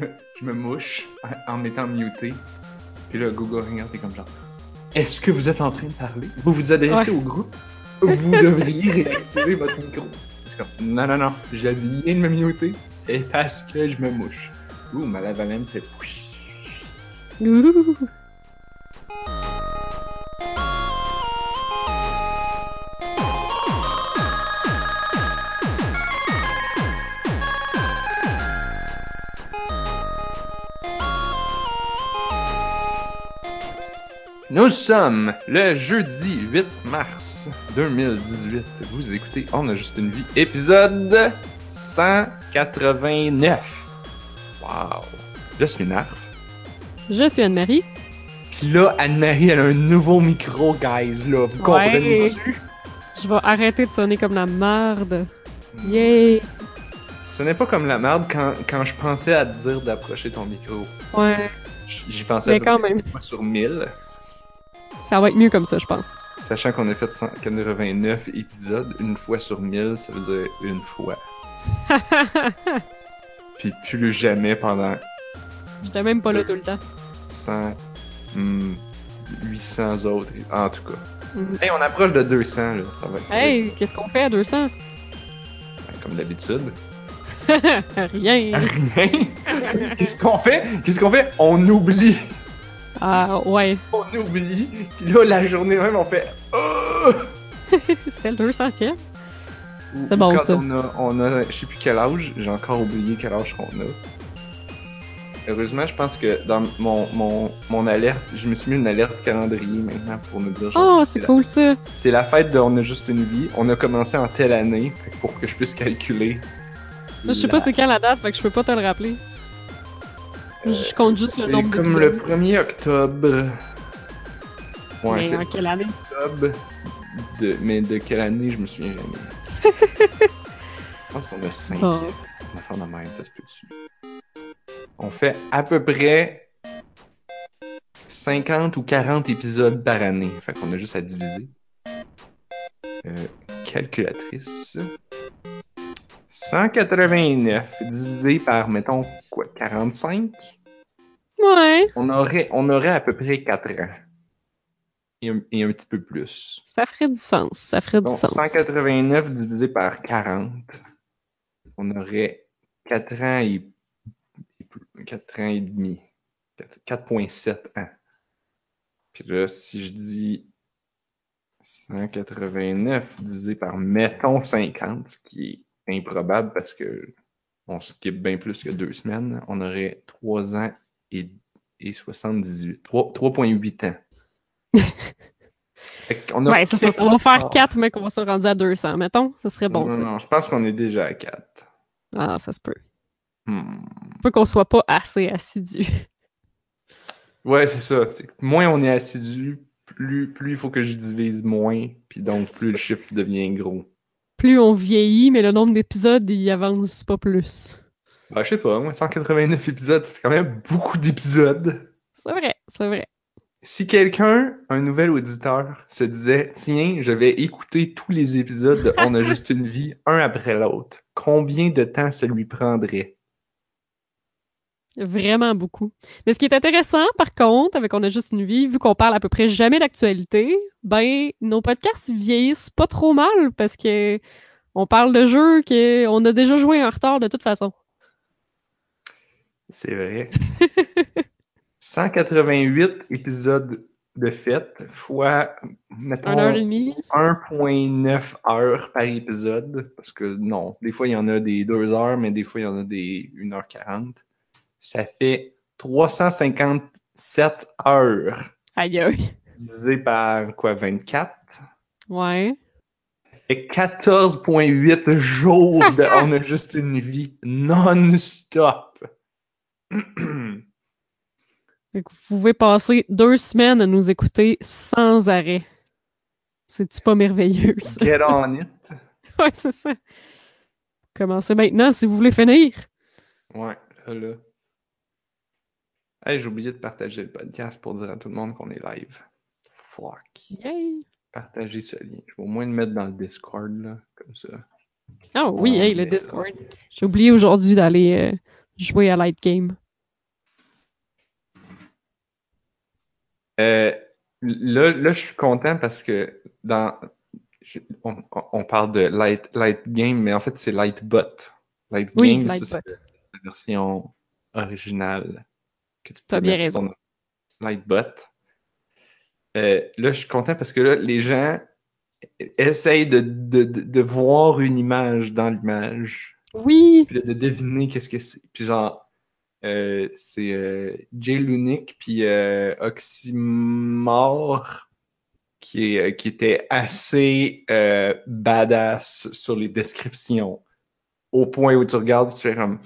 je me mouche en, m'étant muté. Puis là, Google Hangout est comme genre Est-ce que vous êtes en train de parler? Vous vous adressez Ouais. au groupe? Vous devriez réactiver votre micro. C'est comme Non, non, non, je viens de me muter. C'est parce que je me mouche. Ouh, ma lavalème fait pouch. Ouh. Nous sommes le jeudi 8 mars 2018. Vous écoutez On a juste une vie, épisode 189. Wow. Je suis Narf. Je suis Anne-Marie. Puis là, Anne-Marie, elle a un nouveau micro, guys, là. Vous comprenez-tu? Je vais arrêter de sonner comme la merde. Yay! Ce n'est pas comme la merde quand, quand je pensais à te dire d'approcher ton micro. Ouais, J'y pensais mais à quand même. sur 1000. Ça va être mieux comme ça, je pense. Sachant qu'on a fait 189 épisodes, une fois sur 1000, ça veut dire une fois. Puis plus jamais pendant J'étais même pas là tout le temps. 100, hmm, 800 autres. En tout cas. Mhm. Hey, on approche de 200, là. Ça va être Hey, qu'est-ce qu'on fait à 200? être comme d'habitude. Rien! Rien? Qu'est-ce qu'on fait? Qu'est-ce qu'on fait? On oublie. Ah, ouais. On oublie. Puis là, la journée même, on fait. Oh! C'était le 200e? Ou- C'est bon, quand ça. On a, on a, je sais plus quel âge, j'ai encore oublié quel âge qu'on a. Heureusement, je pense que dans mon, mon, mon alerte, je me suis mis une alerte calendrier maintenant pour me dire. genre, Oh, c'est la- cool ça! C'est la fête de On a juste une vie. On a commencé en telle année, fait pour que je puisse calculer. Je sais pas c'est quand la date, fait que je peux pas te le rappeler. Je compte juste le C'est nombre comme le 1er octobre. Ouais, Mais en quelle année? octobre. De, mais de quelle année, je me souviens jamais. je pense qu'on a 5 Bon. On va faire de même, ça se peut dessus. On fait à peu près 50 ou 40 épisodes par année. Fait qu'on a juste à diviser. Euh, calculatrice. 189 divisé par, mettons, quoi, 45? Ouais, On aurait, on aurait à peu près 4 ans. Et un, et un petit peu plus. ça ferait du sens. Ça ferait du sens. 189 divisé par 40. On aurait 4 ans et, 4 ans et demi. 4 4,7 ans. Puis là, si je dis 189 divisé par, mettons, 50, ce qui est improbable parce que on skip bien plus que deux semaines, on aurait 3 ans et, et 78. 3 3,8 ans. A Ouais, ça. quelque On va faire part- 4, mais qu'on va se rendre à 200, mettons. Ça serait bon, non, ça. non, je pense qu'on est déjà à 4. Ah, ça se peut. Hmm. Faut qu'on soit pas assez assidu. Ouais, c'est ça. moins on est assidu, plus, plus il faut que je divise moins, puis donc plus le chiffre devient gros. Plus on vieillit, mais le nombre d'épisodes, il avance pas plus. Bah, je sais pas, moi, 189 épisodes, ça fait quand même beaucoup d'épisodes. C'est vrai, c'est vrai. Si quelqu'un, un nouvel auditeur, se disait Tiens, je vais écouter tous les épisodes de On a juste une vie, un après l'autre, combien de temps ça lui prendrait? Vraiment beaucoup. Mais ce qui est intéressant, par contre, avec On a juste une vie, vu qu'on parle à peu près jamais d'actualité, ben, nos podcasts vieillissent pas trop mal parce que on parle de jeux qu'on a déjà joué en retard de toute façon. C'est vrai. 188 épisodes de fête fois, mettons, Un heure et demie. 1.9 heures par épisode. Parce que non, des fois il y en a des 2 heures, mais des fois il y en a des 1h40. Ça fait 357 heures Aïe aïe. divisé par quoi, 24? Ouais. Et 14.8 jours de On a juste une vie non-stop. Vous pouvez passer deux semaines à nous écouter sans arrêt. C'est-tu pas merveilleux, ça? Get on it. Ouais, c'est ça. Commencez maintenant si vous voulez finir. Ouais, là, là. Hey, j'ai oublié de partager le podcast pour dire à tout le monde qu'on est live. Fuck. Yay! Partager ce lien. Je vais au moins le mettre dans le Discord, là, comme ça. Oh oui, hey, le là. Discord. J'ai oublié aujourd'hui d'aller euh, jouer à Light Game? Euh, là, là, je suis content parce que dans on, parle de light, light Game, mais en fait, c'est Lightbot. Light Game, c'est la version originale que tu peux bien mettre raison. sur ton Lightbot. Euh, là, je suis content parce que là, les gens essayent de, de, de voir une image dans l'image. Oui! Puis là, de deviner qu'est-ce que c'est. Puis genre, euh, c'est euh, Jay Lunick puis euh, Oxymore qui, est, euh, qui était assez euh, badass sur les descriptions. Au point où tu regardes, tu fais comme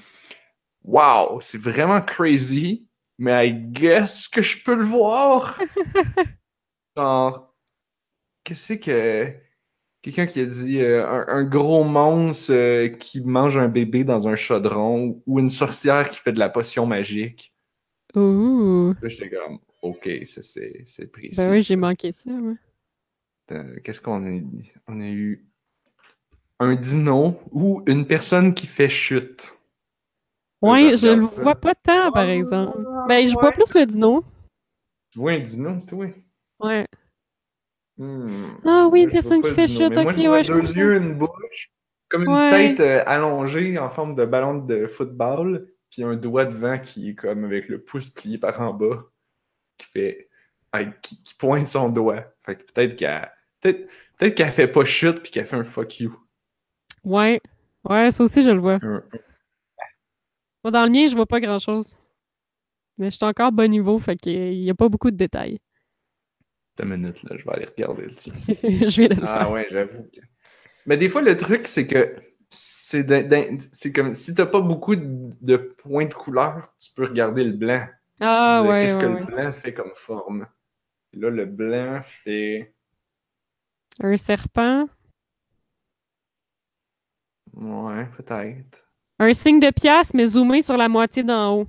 Wow, c'est vraiment crazy, mais I guess que je peux le voir. genre, qu'est-ce que. Quelqu'un qui a dit euh, un, un gros monstre euh, qui mange un bébé dans un chaudron ou une sorcière qui fait de la potion magique. Ouh! Là, j'étais comme, OK, ça c'est c'est précis. Ben oui, j'ai manqué ça. Euh, Qu'est-ce qu'on a dit? On a eu un dino ou une personne qui fait chute. Ouais, je le ça. vois pas tant, par exemple. Ben, je vois plus le dino. Tu vois un dino, toi? Ouais. Hmm. Ah oui, je personne qui fait chute, mais moi, ok, je vois ouais, je deux yeux, une bouche, comme une Ouais. tête euh, allongée en forme de ballon de football, puis un doigt devant qui est comme avec le pouce plié par en bas, qui fait. qui, qui pointe son doigt. Fait que peut-être qu'elle. Peut-être peut qu'elle fait pas chute puis qu'elle fait un fuck you. Ouais. Ouais, ça aussi, je le vois. Moi, dans le mien, je vois pas grand-chose. Mais je suis encore bas niveau, fait qu'il y a pas beaucoup de détails. Attends une minute, là, je vais aller regarder le tien. je viens de le Ah faire. ouais, j'avoue. que- Mais des fois, le truc, c'est que c'est c'est comme si t'as pas beaucoup de, points de couleur, tu peux regarder le blanc. Ah ouais, Qu'est-ce que ouais, le blanc fait comme forme? Là, le blanc fait. Un serpent? Ouais, peut-être. Un signe de pièce, mais zoomé sur la moitié d'en haut.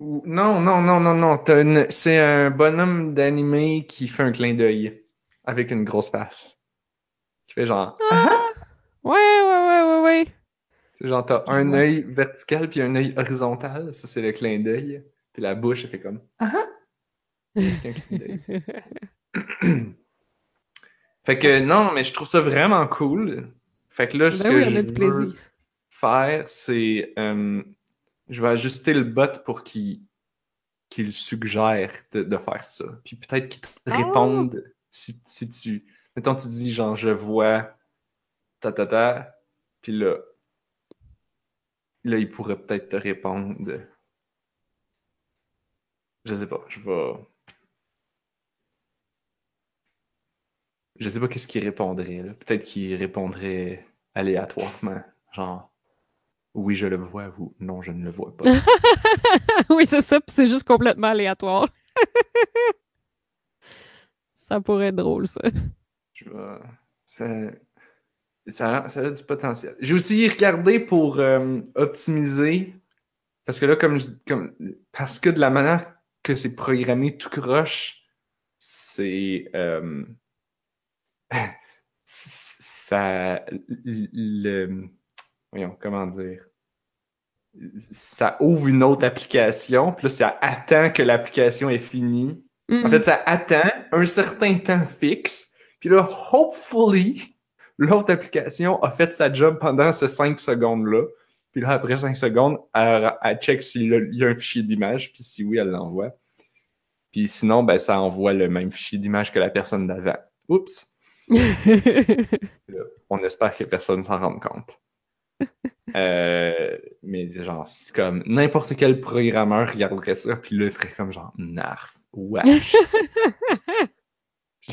Non, non, non, non, non. t'as une- C'est un bonhomme d'animé qui fait un clin d'œil avec une grosse face. Qui fait genre. Ouais, ouais, ouais, ouais, ouais. C'est genre, t'as un œil vertical puis un œil horizontal. Ça, c'est le clin d'œil. Puis la bouche, elle fait comme. Ah ah! Avec un clin d'œil. Fait que non, mais je trouve ça vraiment cool. Fait que là, ce Ben que oui, on je veux plaisir. faire, c'est euh, je vais ajuster le bot pour qu'il suggère de, de faire ça. Puis peut-être qu'il te Ah! réponde si, si tu. Mettons, tu dis genre je vois ta ta ta, puis là, là, il pourrait peut-être te répondre. Je sais pas, je vais. Je sais pas qu'est-ce qu'il répondrait. Peut-être qu'il répondrait aléatoirement. Genre, oui, je le vois, ou non, je ne le vois pas. oui, c'est ça, puis c'est juste complètement aléatoire. ça pourrait être drôle, ça. Je vais- Ça, ça, a, ça a du potentiel. J'ai aussi regardé pour euh, optimiser. Parce que là, comme, je- comme parce que de la manière que c'est programmé tout croche, c'est euh, ça le voyons comment dire ça ouvre une autre application puis là ça attend que l'application est finie en Mm. fait ça attend un certain temps fixe puis là hopefully l'autre application a fait sa job pendant ces 5 secondes là puis là après 5 secondes elle, elle check s'il y a- un fichier d'image puis si oui elle l'envoie puis sinon ben ça envoie le même fichier d'image que la personne d'avant oups on espère que personne s'en rende compte. Euh, mais genre, c'est comme n'importe quel programmeur regarderait ça, puis il ferait comme genre, narf, wesh.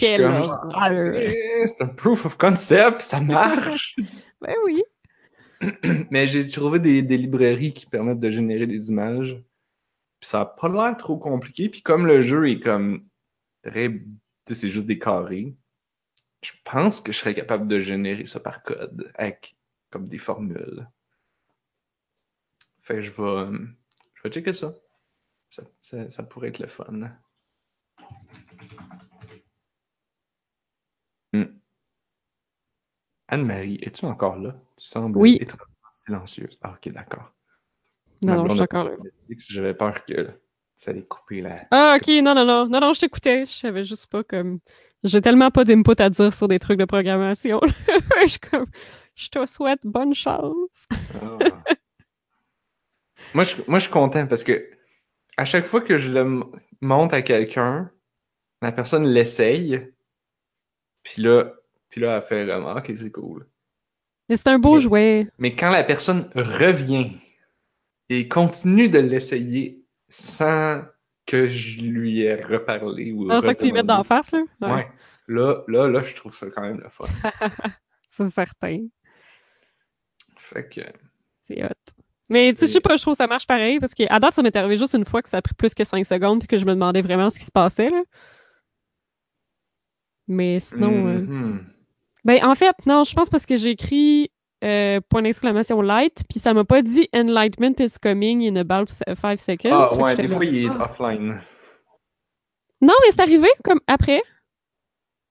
Horreur. Eh, c'est un proof of concept, ça marche. ben oui. mais j'ai trouvé des, des librairies qui permettent de générer des images, puis ça a pas l'air trop compliqué, puis comme le jeu est comme très, tu sais, c'est juste des carrés, je pense que je serais capable de générer ça par code avec comme des formules. Fait que je vais, je vais checker ça. Ça, ça- ça pourrait être le fun. Hmm. Anne-Marie, es-tu encore là? Tu sembles Oui. étrangement silencieuse. Ah, ok, d'accord. Non, non, je suis encore là. J'avais peur que Ça allait couper la. Ah, ok, non, non, non. Non, non, je t'écoutais. Je savais juste pas comme. J'ai tellement pas d'input à dire sur des trucs de programmation. je suis comme. Je te souhaite bonne chance. Ah. moi, je, moi, je suis content parce que à chaque fois que je le m- montre à quelqu'un, la personne l'essaye. Puis là, puis là, elle fait comme Ah, Ok, c'est cool. Mais c'est un beau Mais- jouet. Mais quand la personne revient et continue de l'essayer sans que je lui ai reparlé ou C'est ça que tu lui mets d'en face, là? Ouais, Ouais. Là, là, là, je trouve ça quand même le fun. c'est certain. Fait que. C'est hot. Mais tu sais, je sais pas, je trouve que ça marche pareil parce que à date, ça m'est arrivé juste une fois que ça a pris plus que 5 secondes puis que je me demandais vraiment ce qui se passait, là. Mais sinon. euh, Mhm. Ben, en fait, non, je pense parce que j'ai écrit euh, point d'exclamation light, puis ça m'a pas dit Enlightenment is coming in about 5 seconds. Ah, ouais, des fois, il est Ah. offline. Non, mais c'est arrivé comme après.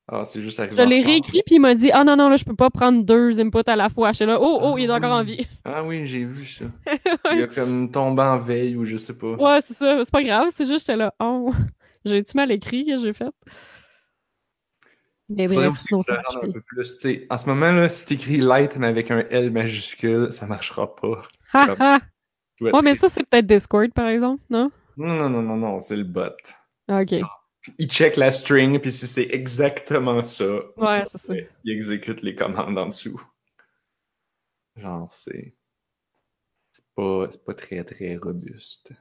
Ah, c'est juste arrivé. Je l'ai réécrit, puis il m'a dit Ah non, non, là, je peux pas prendre deux inputs à la fois. J'étais là Oh, oh, il est encore en vie. Ah oui, j'ai vu ça. Il a comme tombé en veille ou je sais pas. Ouais, c'est ça. C'est pas grave, c'est juste j'étais là Oh, j'ai-tu mal écrit? Que j'ai fait? Mais bref, aussi sinon je ça un peu plus. en ce moment, là, si t'écris light mais avec un L majuscule, ça marchera pas. Ha! Je Ouais, mais ça, c'est peut-être Discord, par exemple, non? Non, non, non, non, non, c'est le bot. Ah, ok. Il check la string, puis si c'est exactement ça, Ouais, c'est ça. il exécute les commandes en dessous. Genre, c'est. C'est pas, c'est pas très, très robuste.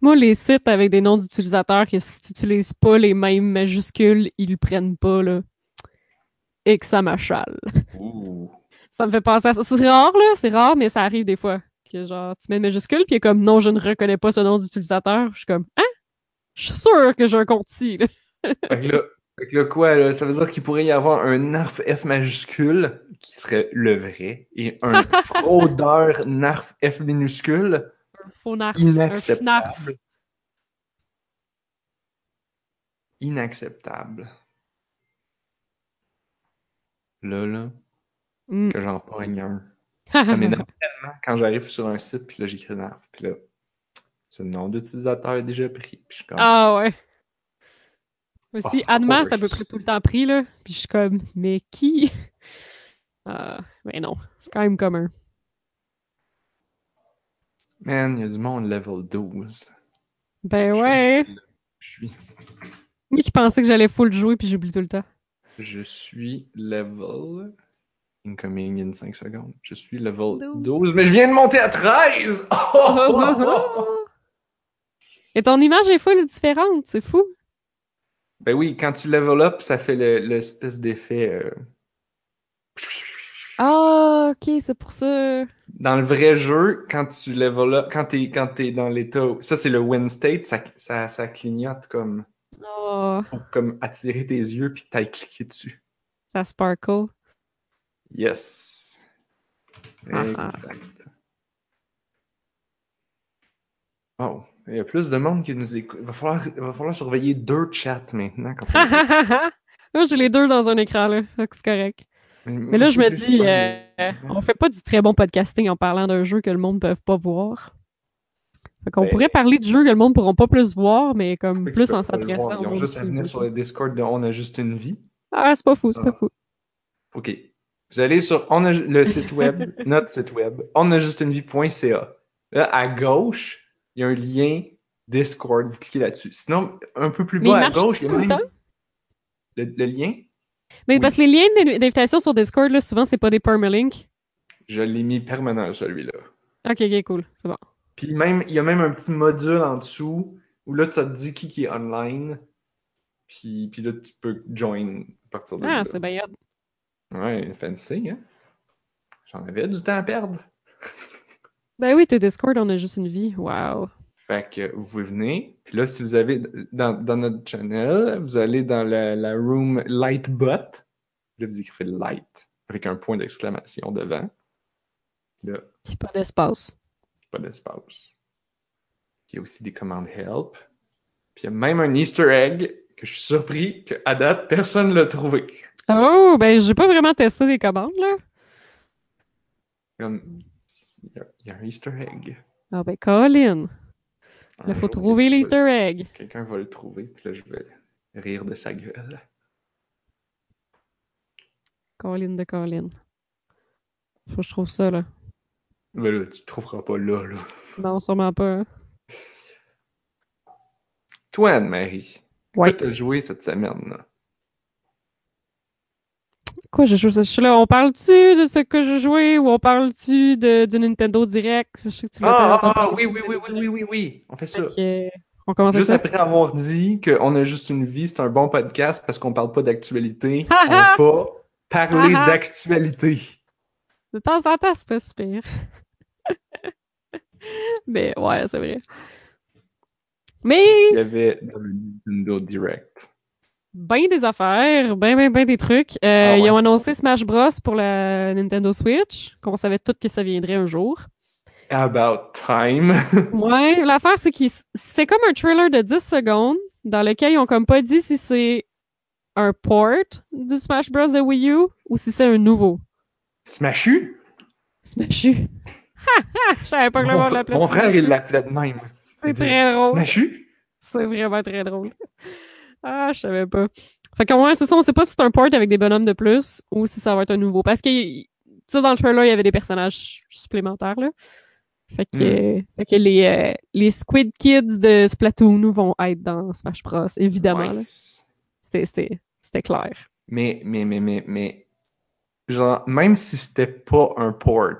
Moi, les sites avec des noms d'utilisateurs que si tu n'utilises pas les mêmes majuscules, ils le prennent pas, là. Et que ça m'achale. Ouh. Ça me fait penser à ça. C'est rare, là, c'est rare, mais ça arrive des fois. Que genre, tu mets une majuscule, puis comme non, je ne reconnais pas ce nom d'utilisateur. Je suis comme, hein? Je suis sûr que j'ai un compte ici, là. Fait que là, fait que là, quoi, là, ça veut dire qu'il pourrait y avoir un narf F majuscule, qui serait le vrai, et un fraudeur narf F minuscule, Un faux narf. inacceptable. Inacceptable. Là, là, Mm. que j'en pogne un. Ça m'énerve tellement quand j'arrive sur un site, puis là, j'écris narf, puis là, ce nom d'utilisateur est déjà pris. Puis je suis comme, ah ouais. Aussi, Of Adma, c'est à peu près tout le temps pris, là. Puis je suis comme, mais qui? Ah, mais non, c'est quand même commun. man, il y a du monde level 12. Ben Je- ouais. Je suis, Moi qui pensais que j'allais full jouer, puis j'oublie tout le temps. je suis level. Incoming in 5 secondes. Je suis level 12. 12, mais je viens de monter à 13! Oh, oh, oh, oh. Et ton image est full différente, c'est fou. Ben oui, quand tu level up, ça fait le- l'espèce d'effet. euh, Ah, ok, c'est pour ça. Dans le vrai jeu, quand tu level up, quand t'es quand t'es dans l'état. Ça, c'est le win state, ça, ça, ça clignote comme, Oh, pour comme attirer tes yeux puis t'ailles cliquer dessus. ça sparkle. Yes. Ah, ah. Exact. Oh, il y a plus de monde qui nous écoute. Il va falloir, il va falloir surveiller deux chats maintenant. Quand. Moi, j'ai les deux dans un écran, là. C'est correct. Mais là, je me dis, euh, on fait pas du très bon podcasting en parlant d'un jeu que le monde ne peut pas voir. Fait qu'on Ben- pourrait parler de jeux que le monde ne pourront pas plus voir, mais comme plus en s'adressant Ils ont juste à venir sur le Discord de On a juste une vie. Ah, c'est pas fou, c'est Ah. pas fou. OK. Vous allez sur on a, le site web, notre site web, onajustunevie.ca. Là, à gauche, il y a un lien Discord. Vous cliquez là-dessus. Sinon, un peu plus bas à gauche, il y a le même le, le lien? Mais Oui. parce que les liens d'in- d'invitation sur Discord, là, souvent, c'est pas des permalinks. Je l'ai mis permanent, celui-là. Ok, ok, cool. C'est bon. Puis même, il y a même un petit module en dessous où là, tu te dis qui, qui est online. Puis, puis là, tu peux join à partir de Ah, là. c'est bien. Ouais, fancy, hein? J'en avais du temps à perdre. Ben oui, t'es Discord, on a juste une vie. Wow. Fait que vous pouvez venir. Puis là, si vous avez dans, dans notre channel, vous allez dans la, la room Lightbot. Là, vous écrivez Light avec un point d'exclamation devant. Là, Puis pas d'espace. pas d'espace. Il y a aussi des commandes help. Puis il y a même un Easter egg que je suis surpris qu'à date, personne ne l'a trouvé. Oh, ben j'ai pas vraiment testé les commandes, là. Comme, il y, a, il y a un Easter egg. Ah ben, Colin. Il faut trouver l'Easter egg. Quelqu'un va le trouver, puis là, je vais rire de sa gueule. Colin de Colin. Faut que je trouve ça, là. Mais là, tu le trouveras pas là, là. Non, sûrement pas. hein. Toi, Anne-Marie, Ouais. quoi t'as joué cette semaine, là? Quoi, je joue ça? Je suis là, on parle-tu de ce que j'ai joué ou on parle-tu de, du Nintendo Direct? Je sais que tu Ah, ah, ah, oui, oui, oui, oui, oui, oui, oui. On fait ça. On commence Juste ça? après avoir dit qu'on a juste une vie, c'est un bon podcast parce qu'on parle pas d'actualité, Ha, on ha! va parler ha! d'actualité. De temps en temps, c'est pas super. Mais ouais, c'est vrai. Mais Il y avait dans le Nintendo Direct? Ben des affaires, ben ben ben des trucs. Euh, Ah ouais. Ils ont annoncé Smash Bros pour la Nintendo Switch, qu'on savait tous que ça viendrait un jour. About time. Ouais, l'affaire c'est que c'est comme un trailer de 10 secondes dans lequel ils ont comme pas dit si c'est un port du Smash Bros de Wii U ou si c'est un nouveau Smashu? Smash U. Ha ha! Je savais pas que Mon, l'appelait mon Smash frère, il l'appelait de même. C'est très drôle. Smashu? C'est vraiment très drôle. Ah, je savais pas. Fait que ouais, c'est ça, on sait pas si c'est un port avec des bonhommes de plus ou si ça va être un nouveau. Parce que, tu sais, dans le trailer, il y avait des personnages supplémentaires, là. Fait que, Hmm. fait que les, euh, les Squid Kids de Splatoon vont être dans Smash Bros, évidemment. Nice. C'était clair. Mais, mais, mais, mais, mais, genre, même si c'était pas un port,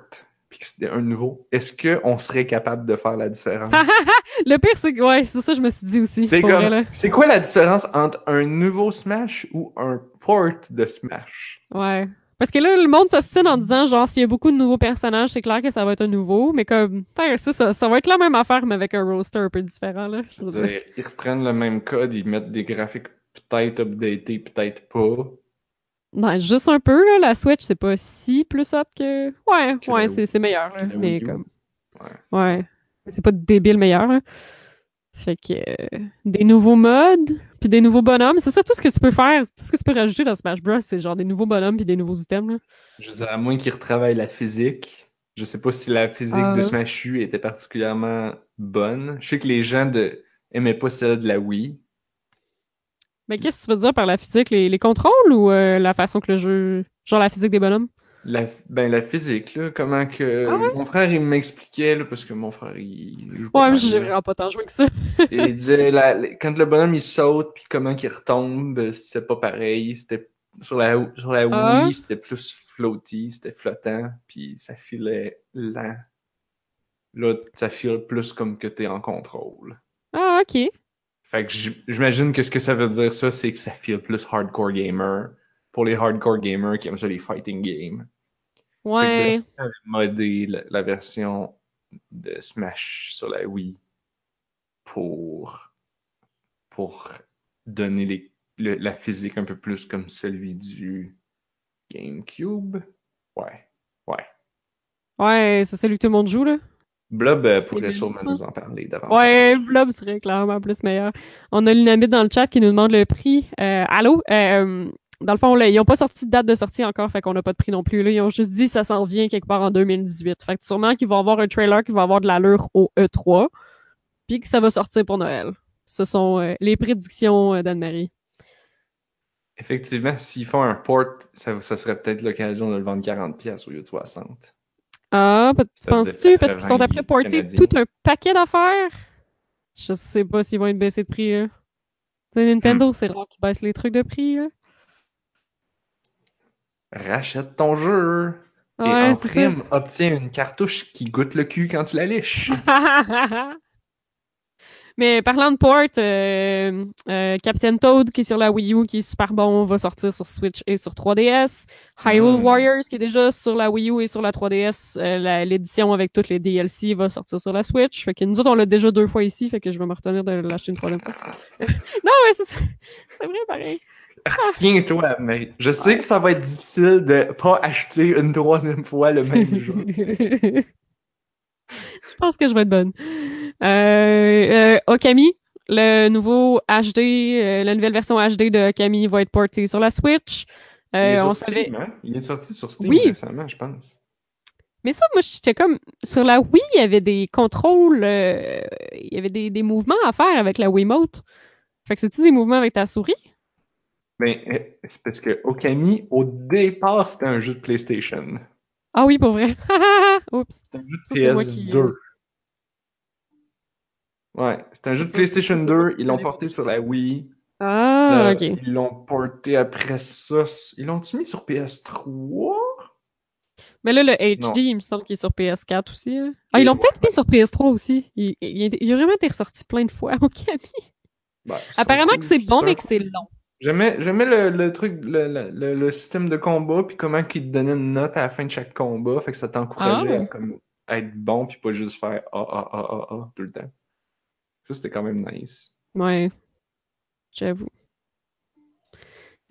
puis que c'était un nouveau, est-ce qu'on serait capable de faire la différence? le pire, c'est que, ouais, c'est ça, je me suis dit aussi. C'est comme, quoi la différence entre un nouveau Smash ou un port de Smash? Ouais. Parce que là, le monde s'ostine en disant, genre, s'il y a beaucoup de nouveaux personnages, c'est clair que ça va être un nouveau, mais comme, ben, ça, ça, ça va être la même affaire, mais avec un roster un peu différent, là. Je Je veux veux dire. dire, ils reprennent le même code, ils mettent des graphiques peut-être updatés, peut-être pas. Non, juste un peu, là, la Switch, c'est pas si plus hot que... Ouais, Que ouais, c'est c'est meilleur, là, mais comme... Ouais. Ouais. C'est pas débile meilleur, là. Fait que... euh, des nouveaux modes, puis des nouveaux bonhommes, c'est ça, tout ce que tu peux faire, tout ce que tu peux rajouter dans Smash Bros, c'est genre des nouveaux bonhommes puis des nouveaux items, là. Je veux dire, à moins qu'ils retravaillent la physique. Je sais pas si la physique Ah. de Smash U était particulièrement bonne. Je sais que les gens de... aimaient pas celle de la Wii. Mais qu'est-ce que tu veux dire par la physique? Les, les contrôles ou euh, la façon que le jeu... Genre la physique des bonhommes? La, ben, la physique, là, comment que... Ah ouais? Mon frère, il m'expliquait, là, parce que mon frère, il joue Ouais, mais j'ai vraiment pas tant joué que ça. Et il disait, la- la- quand le bonhomme, il saute, puis comment qu'il retombe, c'est pas pareil. C'était... Sur la, sur la Ah. Wii, c'était plus floaty, c'était flottant, puis ça filait lent. Là, ça file plus comme que t'es en contrôle. Ah, ok. Fait que j'imagine que ce que ça veut dire, ça, c'est que ça file plus hardcore gamer. Pour les hardcore gamers qui aiment ça, les fighting games. Ouais. J'avais modé la, la version de Smash sur la Wii pour, pour donner les, le- la physique un peu plus comme celui du GameCube. Ouais, ouais. Ouais, c'est celui que tout le monde joue, là? Blob euh, pourrait sûrement nous en parler davantage. Ouais, Blob serait clairement plus meilleur. On a Lunamite dans le chat qui nous demande le prix. Euh, allô? Euh, dans le fond, là, ils n'ont pas sorti de date de sortie encore, fait qu'on n'a pas de prix non plus. Là. Ils ont juste dit que ça s'en vient quelque part en 2018. Fait que sûrement qu'ils vont avoir un trailer qui va avoir de l'allure au E3, puis que ça va sortir pour Noël. Ce sont les prédictions d'Anne-Marie. Effectivement, s'ils font un port, ça, ça serait peut-être l'occasion de le vendre 40$ au lieu de 60$. Ah, Ça penses-tu? Parce qu'ils sont 80 après porter tout un paquet d'affaires? Je sais pas s'ils vont être baissés de prix, là. Tu Nintendo, c'est rare qu'ils baissent les trucs de prix, là. Rachète ton jeu! Et en ça. prime, obtiens une cartouche qui goûte le cul quand tu la liches. Mais parlant de port, euh, euh, Captain Toad qui est sur la Wii U, qui est super bon, va sortir sur Switch et sur 3DS. Hyrule Mm. Warriors qui est déjà sur la Wii U et sur la 3DS, euh, l'édition avec toutes les DLC va sortir sur la Switch. Fait que nous autres, on l'a déjà deux fois ici, fait que je vais me retenir de l'acheter une troisième fois. non, mais c'est c'est vrai, pareil. Tiens-toi, mais je sais que ça va être difficile de pas acheter une troisième fois le même jeu. Je pense que je vais être bonne. Euh, euh, Okami, le nouveau HD, euh, la nouvelle version HD de Okami va être portée sur la Switch. Il est on sur savait. Steam, hein? Il est sorti sur Steam Oui. récemment, je pense. Mais ça, moi, j'étais comme. Sur la Wii, il y avait des contrôles. il y avait des, des mouvements à faire avec la Wiimote. Fait que c'est-tu des mouvements avec ta souris? Euh, c'est parce que Okami, au départ, c'était un jeu de PlayStation. Ah oui, pour vrai. Oups. C'était un jeu de c'est moi qui- PS2. Ouais, c'était un jeu de PlayStation c'est- 2. Ils l'ont c'est- porté sur la Wii. Ah, ok. Ils l'ont porté après ça. Ils l'ont-tu mis sur PS3? Mais là, le HD, Non. il me semble qu'il est sur PS4 aussi. là. Ah, ils l'ont peut-être mis sur PS3 aussi. Il, il- il a vraiment été ressorti plein de fois au Camille. Ben, Apparemment que c'est bon, mais que c'est long. J'aimais, j'aimais le, le truc, le, le- le- système de combat, puis comment qu'il te donnait une note à la fin de chaque combat, fait que ça t'encourageait Ah. à comme, être bon, puis pas juste faire ah ah ah ah ah tout le temps. Ça, c'était quand même nice. Ouais. J'avoue.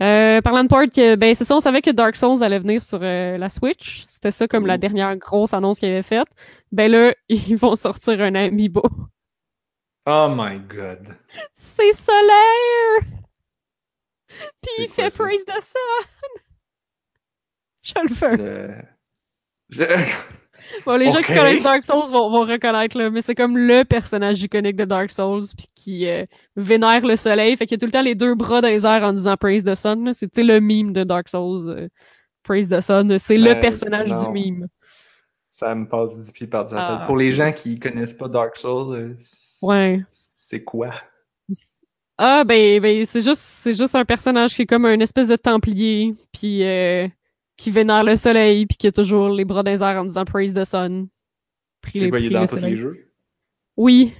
Euh, parlant de port, que, ben c'est ça, on savait que Dark Souls allait venir sur euh, la Switch. C'était ça comme la dernière grosse annonce qu'ils avaient faite. Ben là, ils vont sortir un amiibo. Oh my god. C'est solaire! Puis il quoi fait ça? Praise the Sun! Je le fais. Je... je- Bon, les gens qui connaissent Dark Souls vont, vont reconnaître, là, mais c'est comme le personnage iconique de Dark Souls, puis qui euh, vénère le soleil. Fait qu'il y a tout le temps les deux bras dans les airs en disant Praise the Sun. C'est le meme de Dark Souls. euh, Praise the Sun. C'est le Ben, personnage non. du meme. Ça me passe dix pieds par-dessus. Ah, Pour les gens qui connaissent pas Dark Souls, euh, Ouais. c'est quoi? Ah, ben, ben c'est juste, c'est juste un personnage qui est comme un espèce de templier, puis euh, qui vénère le soleil, puis qui a toujours les bras dans les airs en disant Praise the Sun. C'est quoi, il est dans le tous soleil. les jeux? Oui.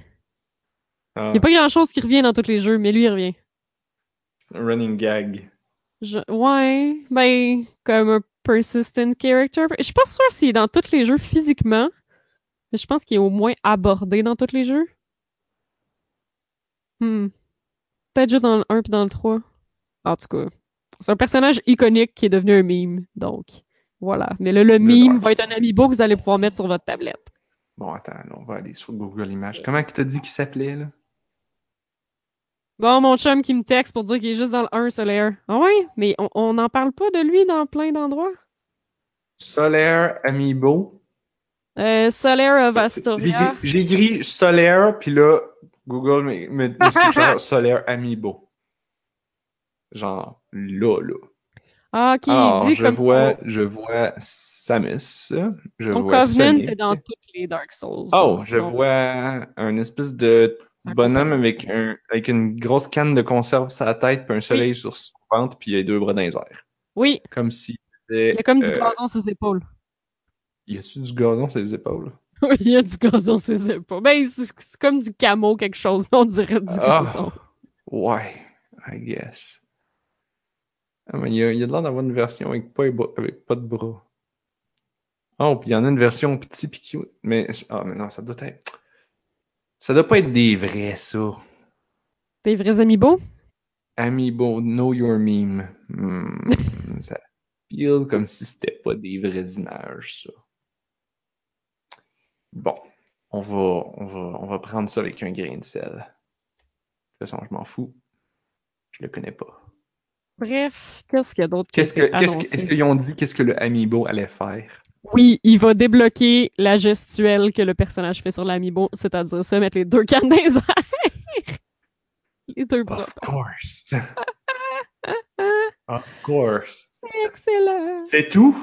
Ah, Il n'y a pas grand chose qui revient dans tous les jeux, mais lui, il revient. un running gag. Je- Ouais, ben, comme un persistent character. Je suis pas sûre s'il est dans tous les jeux physiquement, mais je pense qu'il est au moins abordé dans tous les jeux. Hmm. Peut-être juste dans le 1 puis dans le 3. En tout cas, c'est un personnage iconique qui est devenu un meme, donc voilà. Mais là, le meme va être un amiibo que vous allez pouvoir mettre sur votre tablette. Bon, attends, on va aller sur Google Images. Comment tu t'as dit qu'il s'appelait, là? Bon, mon chum qui me texte pour dire qu'il est juste dans le 1 solaire. Ah ouais? Mais on- n'en parle pas de lui dans plein d'endroits? Solaire Amiibo. Euh, Solaire of Astoria. écrit- J'ai écrit Solaire, puis là, Google me, me, me suggère Solaire Amiibo. Genre, là, là. Ah, qui Alors, dit je comme vois, son- je vois Samus. Je son vois Covenant Sonic. est dans toutes les Dark Souls? Oh, je vois un espèce de bonhomme avec, un, avec une grosse canne de conserve sur la tête, puis un soleil sur son ventre, puis il a deux bras dans les airs. Oui, Comme si il y a comme du euh, gazon sur ses épaules. Y a-tu du gazon sur les épaules? Oui, il y a du gazon ses épaules. Ben, c'est c'est comme du camo, quelque chose, mais on dirait du Ah. gazon. Ouais, I guess. Ah, mais il y a, il y a de l'air d'avoir une version avec pas, avec pas de bras. Oh, puis il y en a une version petit puis cute. Mais, ah, mais non, ça doit être. Ça doit pas être des vrais, ça. Des vrais amiibo? Amiibo, know your meme. Hmm, ça feel comme si c'était pas des vraies images, ça. Bon, on va, on va, on va prendre ça avec un grain de sel. De toute façon, je m'en fous. Je le connais pas. Bref, qu'est-ce qu'il y a d'autre Qu'est-ce que, qu'est-ce que, est-ce qu'ils ont dit qu'est-ce que le Amiibo allait faire? Oui, il va débloquer la gestuelle que le personnage fait sur l'amiibo, c'est-à-dire se mettre les deux cannes dans les airs. Les deux bras. Of course. of course. Excellent. C'est tout?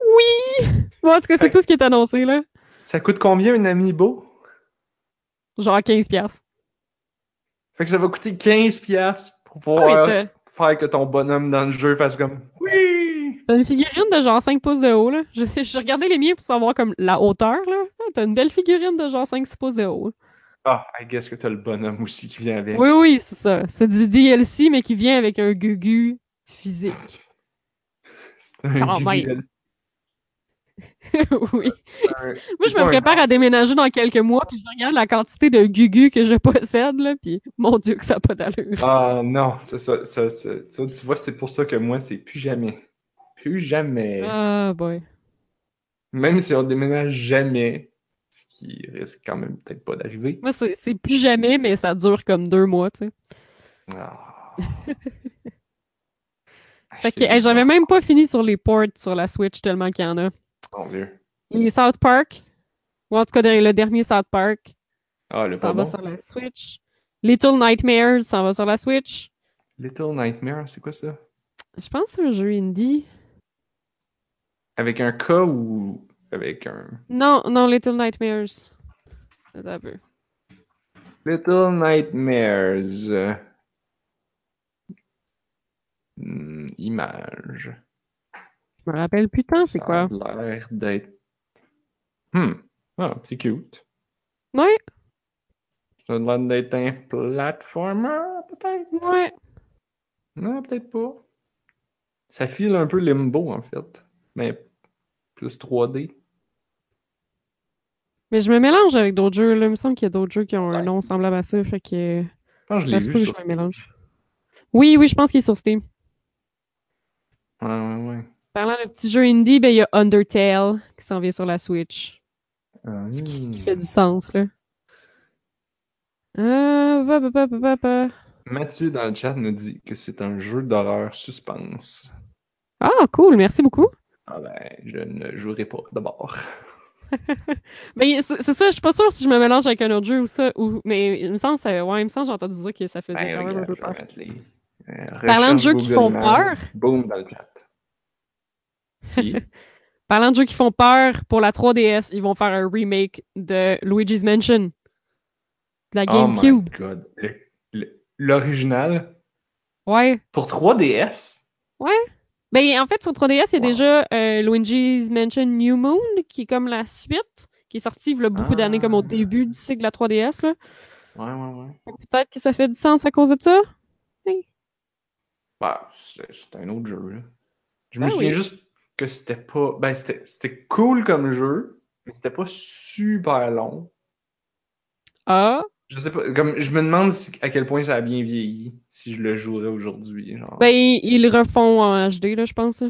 Oui! Bon, en tout cas, c'est tout ce qui est annoncé, là. Ça coûte combien un Amiibo? Genre 15 piastres. Fait que ça va coûter 15$ piastres pour Ah oui, pouvoir faire que ton bonhomme dans le jeu fasse comme Oui! t'as une figurine de genre 5 pouces de haut, là. Je sais, j'ai regardé les miens pour savoir comme la hauteur, là. Ah, T'as une belle figurine de genre 5-6 pouces de haut. Ah, I guess que t'as le bonhomme aussi qui vient avec. Oui, oui, c'est ça. C'est du DLC, mais qui vient avec un gugu physique. C'est un même. oui. Moi, je me prépare à déménager dans quelques mois, puis je regarde la quantité de gugu que je possède, là, puis mon Dieu que ça n'a pas d'allure. Ah non, ça, ça, ça- ça, tu vois, c'est pour ça que moi, c'est plus jamais. Plus jamais. Ah, boy. Même si on déménage jamais, ce qui risque quand même peut-être pas d'arriver. Moi, c'est c'est plus jamais, mais ça dure comme deux mois, tu sais. Ah. Fait que hey, j'avais même pas fini sur les ports sur la Switch tellement qu'il y en a. Mon Dieu. Les South Park, ou en tout cas le dernier South Park, Ah, le ça va bon. sur la Switch. Little Nightmares, ça va sur la Switch. Little Nightmare, c'est quoi ça? Je pense que c'est un jeu indie. Avec un K ou avec un? Non, non, Little Nightmares. Un peu. Little Nightmares. hmm, image. Je me rappelle putain, c'est Ça quoi? a l'air d'être. Hmm. Ah, c'est cute. Ouais, Ça a l'air d'être un platformer, peut-être? ouais. Non, peut-être pas. Ça file un peu limbo, en fait. Mais plus 3D. Mais je me mélange avec d'autres jeux, là. Il me semble qu'il y a d'autres jeux qui ont un nom semblable à ça, fait que Je pense que je ça l'ai vu sur je me mélange. Oui, oui, je pense qu'il est sur Steam. Ouais, ouais, ouais. Parlant de petits jeux indie, ben il y a Undertale qui s'en vient sur la Switch. Ah, Ce qui, ce qui hmm. fait du sens, là. Euh. Mathieu dans le chat nous dit que c'est un jeu d'horreur suspense. Ah, cool, merci beaucoup. Ah ben, je ne jouerai pas d'abord. Mais c'est c'est ça, je suis pas sûre si je me mélange avec un autre jeu ou ça, ou... mais il me semble, ça... ouais, il me semble, j'ai entendu dire que ça faisait Ben, quand même un regarde, peu je vais peur. les. euh, Parlant de jeux qui font peur. Boom dans le chat. Puis, Parlant de jeux qui font peur, pour la 3DS, ils vont faire un remake de Luigi's Mansion. De la oh my GameCube. god. Le- le- L'original? Ouais. pour 3DS. Ben, en fait, sur 3DS, il y a Wow. déjà euh, Luigi's Mansion New Moon, qui est comme la suite, qui est sortie il y a beaucoup d'années, comme au Ah. début du cycle de la 3DS. Là. Ouais, ouais, ouais. Peut-être que ça fait du sens à cause de ça. Bah, c'est un autre jeu, là. Je me Ben souviens oui. juste que c'était pas. Ben, c'était cool comme jeu, mais c'était pas super long. Ah, Je sais pas, comme je me demande si- à quel point ça a bien vieilli si je le jouerais aujourd'hui. Ben, ils le refont en HD, là, je pense.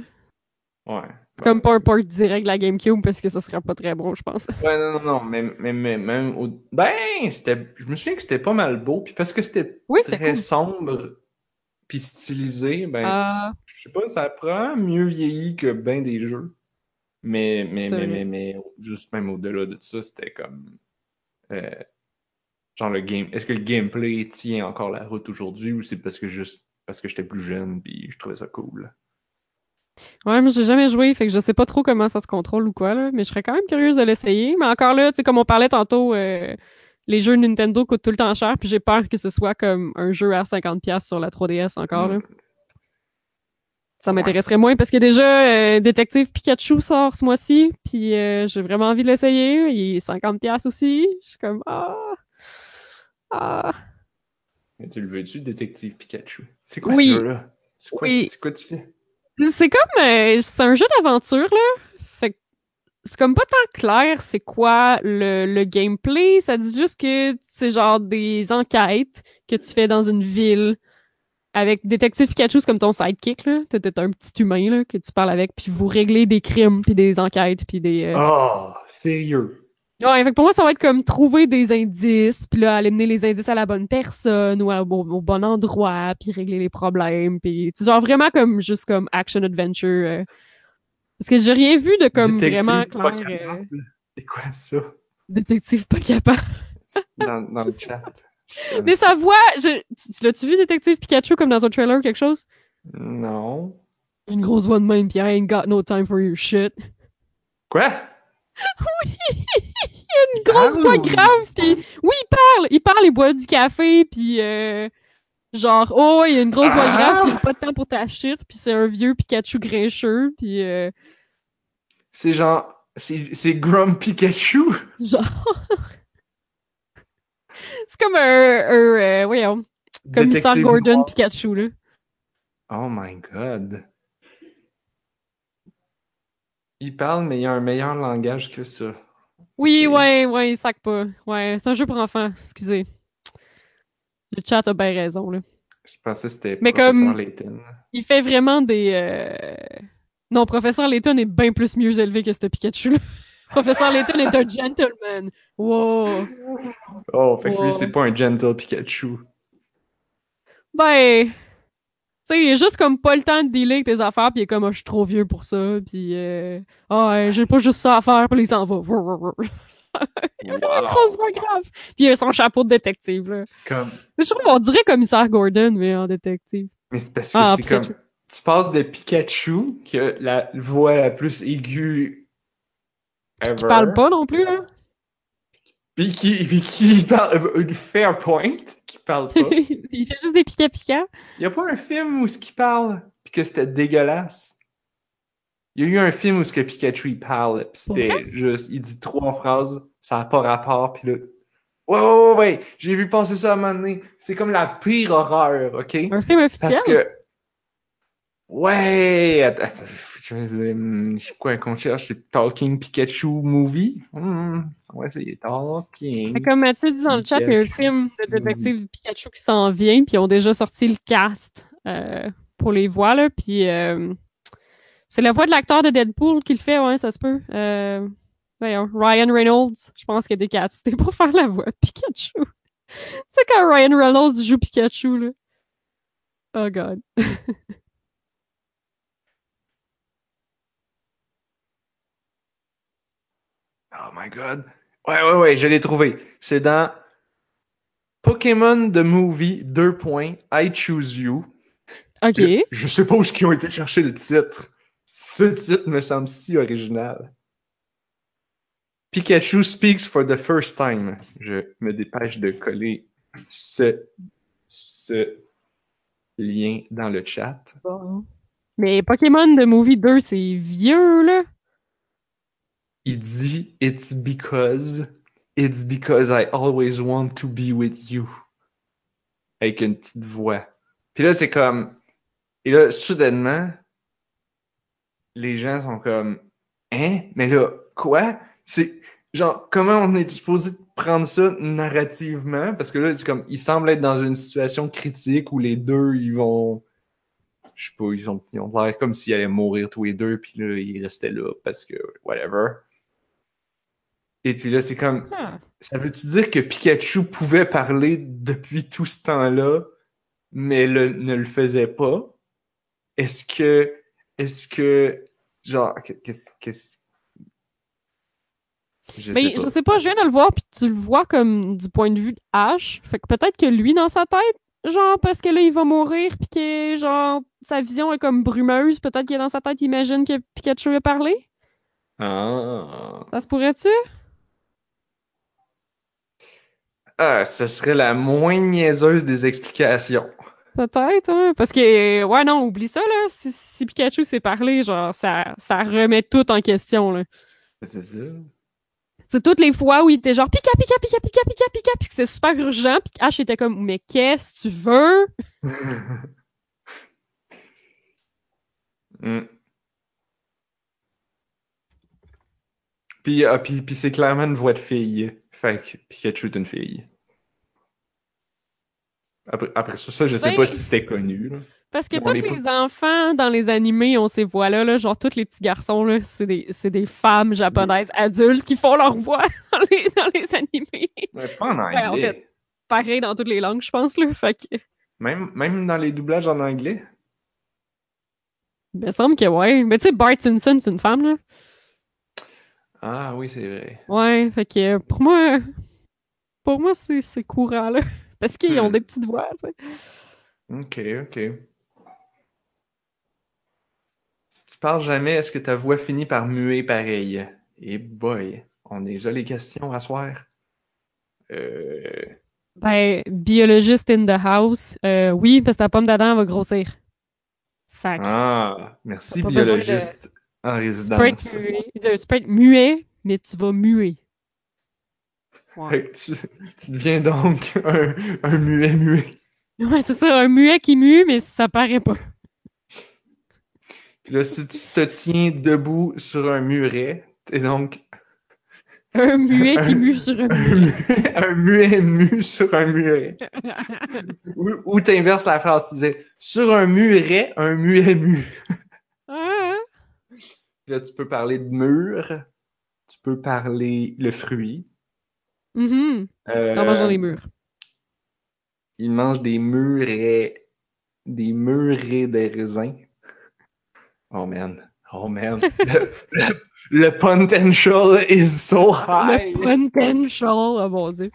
ouais. Comme pas un port direct de la GameCube, parce que ça serait pas très bon, je pense. Ouais, non, non, non, mais, mais, mais même au... Ben, c'était... Je me souviens que c'était pas mal beau, puis parce que c'était Oui, très cool. sombre, puis stylisé, ben, Ah. je sais pas, ça probablement mieux vieilli que ben des jeux. Mais, mais, mais, mais, mais, juste même au-delà de ça, c'était comme... euh, genre le game... Est-ce que le gameplay tient encore la route aujourd'hui, ou c'est parce que juste... Parce que j'étais plus jeune, puis je trouvais ça cool? Ouais, mais j'ai jamais joué, fait que je sais pas trop comment ça se contrôle ou quoi, là. Mais je serais quand même curieuse de l'essayer. Mais encore là, tu sais, comme on parlait tantôt, euh, les jeux Nintendo coûtent tout le temps cher, puis j'ai peur que ce soit comme un jeu à 50$ sur la 3DS encore, là. Ça m'intéresserait moins parce que déjà, euh, Détective Pikachu sort ce mois-ci, puis euh, j'ai vraiment envie de l'essayer. Il est 50$ aussi. Je suis comme, ah, ah. Mais tu le veux-tu, Détective Pikachu? C'est quoi Oui. ce jeu-là? C'est quoi, Oui. c'est quoi tu fais? C'est comme, euh, c'est un jeu d'aventure, là. C'est comme pas tant clair c'est quoi le, le gameplay. Ça dit juste que c'est genre des enquêtes que tu fais dans une ville avec Détective Pikachu, comme ton sidekick, là. T'es t'es un petit humain, là, que tu parles avec, puis vous réglez des crimes, puis des enquêtes, puis des... euh, Oh, sérieux? Ouais, fait que pour moi, ça va être comme trouver des indices, puis là, aller mener les indices à la bonne personne ou à- au, au bon endroit, puis régler les problèmes, puis c'est genre vraiment comme juste comme action-adventure. euh. Parce que j'ai rien vu de comme Détective vraiment pas clair. euh, capable. C'est quoi ça? détective pas capable. Dans, dans le chat. Mais sa voix, je- tu, tu l'as-tu vu, Détective Pikachu, comme dans un trailer ou quelque chose? Non. Une grosse voix de même, puis I ain't got no time for your shit. Quoi? Une grosse voix grave, puis oui, il parle, il parle, il boit du café, puis euh, genre, oh, il y a une grosse voix Ah! grave, puis il a pas de temps pour ta shit, puis c'est un vieux Pikachu grincheux, puis euh, C'est genre. C'est c'est Grum Pikachu? genre... c'est comme un, un euh, voyons, commissaire Gordon noir. Pikachu, là. Oh my god. Il parle, mais il a un meilleur langage que ça. Oui, Ok. ouais, ouais, il sac pas. Ouais, c'est un jeu pour enfants, excusez. Le chat a bien raison, là. Je pensais que c'était Mais comme- Layton. Il fait vraiment des. euh, Non, Professeur Layton est bien plus mieux élevé que ce Pikachu-là. Professeur Layton est un gentleman. Wow. Oh, fait que lui, Oh. c'est pas un gentle Pikachu. Ben. Tu sais, il est juste comme pas le temps de dealer avec tes affaires, puis il est comme, Ah, je suis trop vieux pour ça, puis euh, ah, ouais, j'ai pas juste ça à faire, puis il s'en va. il a vraiment une grosse voix grave. Puis il a son chapeau de détective, là. C'est comme. Je trouve qu'on dirait commissaire Gordon, mais en détective. Mais c'est parce que Ah, c'est comme. Tu passes de Pikachu, qui a la voix la plus aiguë. Ever. Qui parle pas non plus, là. Puis qui, puis qui parle. euh, Fair point, qui parle pas. il fait juste des pica-pica. Y a pas un film où ce qui parle, puis que c'était dégueulasse? Il y a eu un film où ce que Pikachu il parle, pis c'était juste, il dit trois phrases, ça a pas rapport, puis là, ouais ouais ouais, ouais, j'ai vu passer ça à un moment donné. C'est comme la pire horreur, ok? Un film officiel? Parce que, ouais, attends, je dire, hmm, sais quoi qu'on cherche, c'est Talking Pikachu Movie? Hmm, ouais, c'est Talking. Fait Comme Mathieu dit dans le chat, il y a un film de détective Pikachu qui s'en vient, puis ils ont déjà sorti le cast euh, pour les voix, là, puis euh, c'est la voix de l'acteur de Deadpool qui le fait, ouais, ça se peut. Euh, voyons, Ryan Reynolds, je pense qu'il a des castés pour faire la voix de Pikachu. tu sais quand Ryan Reynolds joue Pikachu, là. Oh god. Oh my god. Ouais, ouais, ouais, je l'ai trouvé. C'est dans Pokémon The Movie 2. points, I Choose You. Ok. Je, je sais pas où ils ont été chercher le titre. Ce titre me semble si original. Pikachu speaks for the first time. Je me dépêche de coller ce, ce lien dans le chat. Bon. Mais Pokémon de Movie 2, c'est vieux, là. Il dit It's because it's because I always want to be with you. Avec une petite voix. Puis là, c'est comme. Et là, soudainement, les gens sont comme Hein? Mais là, quoi? C'est. Genre, comment on est supposé prendre ça narrativement? Parce que là, c'est comme. Ils semblent être dans une situation critique où les deux, ils vont. Je sais pas, ils ont, ils ont l'air comme s'ils allaient mourir tous les deux, puis là, ils restaient là parce que, whatever. Et puis là, c'est comme, ça veut-tu dire que Pikachu pouvait parler depuis tout ce temps-là, mais le, ne le faisait pas? Est-ce que, est-ce que, genre, que- qu'est-ce, qu'est-ce... Je Mais sais je sais pas, je viens de le voir, puis tu le vois comme du point de vue de Ash. Fait que peut-être que lui, dans sa tête, genre, parce que là, il va mourir, puis que, genre, sa vision est comme brumeuse, peut-être que dans sa tête, il imagine que Pikachu a parlé. Ah. Ça se pourrait-tu? Ah, ce serait la moins niaiseuse des explications. Peut-être, hein? Parce que, ouais, non, oublie ça, là. Si, si Pikachu sait parler, genre, ça, ça remet tout en question, là. C'est ça. C'est toutes les fois où il était genre Pika, Pika, Pika, Pika, Pika, Pika, puis que c'était super urgent, puis Ash était comme, mais qu'est-ce que tu veux? Mm. Puis, ah, puis, puis c'est clairement une voix de fille. Fait que Pikachu est une fille. Après, après ça, ça, je sais Ben, pas si c'était connu. là. Parce que On tous les enfants dans les animés ont ces voix-là, là, genre tous les petits garçons, là, c'est des, c'est des femmes japonaises adultes qui font leur voix dans les, dans les animés. Ouais, pas en Ouais, en anglais. fait. Pareil dans toutes les langues, je pense, là. Fait que, Même, même dans les doublages en anglais. il me semble que ouais. Mais tu sais, Bart Simpson, c'est une femme, là. Ah oui, c'est vrai. Ouais, fait que pour moi, pour moi, c'est, c'est courant, là. Parce qu'ils ont Hmm. des petites voix, tu sais. Ok, ok. Si tu parles jamais, est-ce que ta voix finit par muer pareil? Et boy, on est déjà les questions à soir. Euh... Ben, biologiste in the house, euh, oui, parce que ta pomme d'Adam va grossir. Fait que Ah, merci biologiste en tu peux, résidence. être muet, tu peux être muet, mais tu vas muer. Ouais. Tu, tu deviens donc un, un muet muet. Ouais, c'est ça, un muet qui mue, mais ça paraît pas. Puis là, si tu te tiens debout sur un muret, t'es donc Un muet qui mue sur un un muet. un muet mu sur un muret. Ou, ou t'inverses la phrase, tu disais sur un muret, un muet mu. Là, tu peux parler de mur, tu peux parler le fruit. mhm. Euh, En mangeant les murs. Il mange des murets. des murs et des raisins. Oh man. Oh man. le, le, le potential is so high. Le potential, oh mon dieu.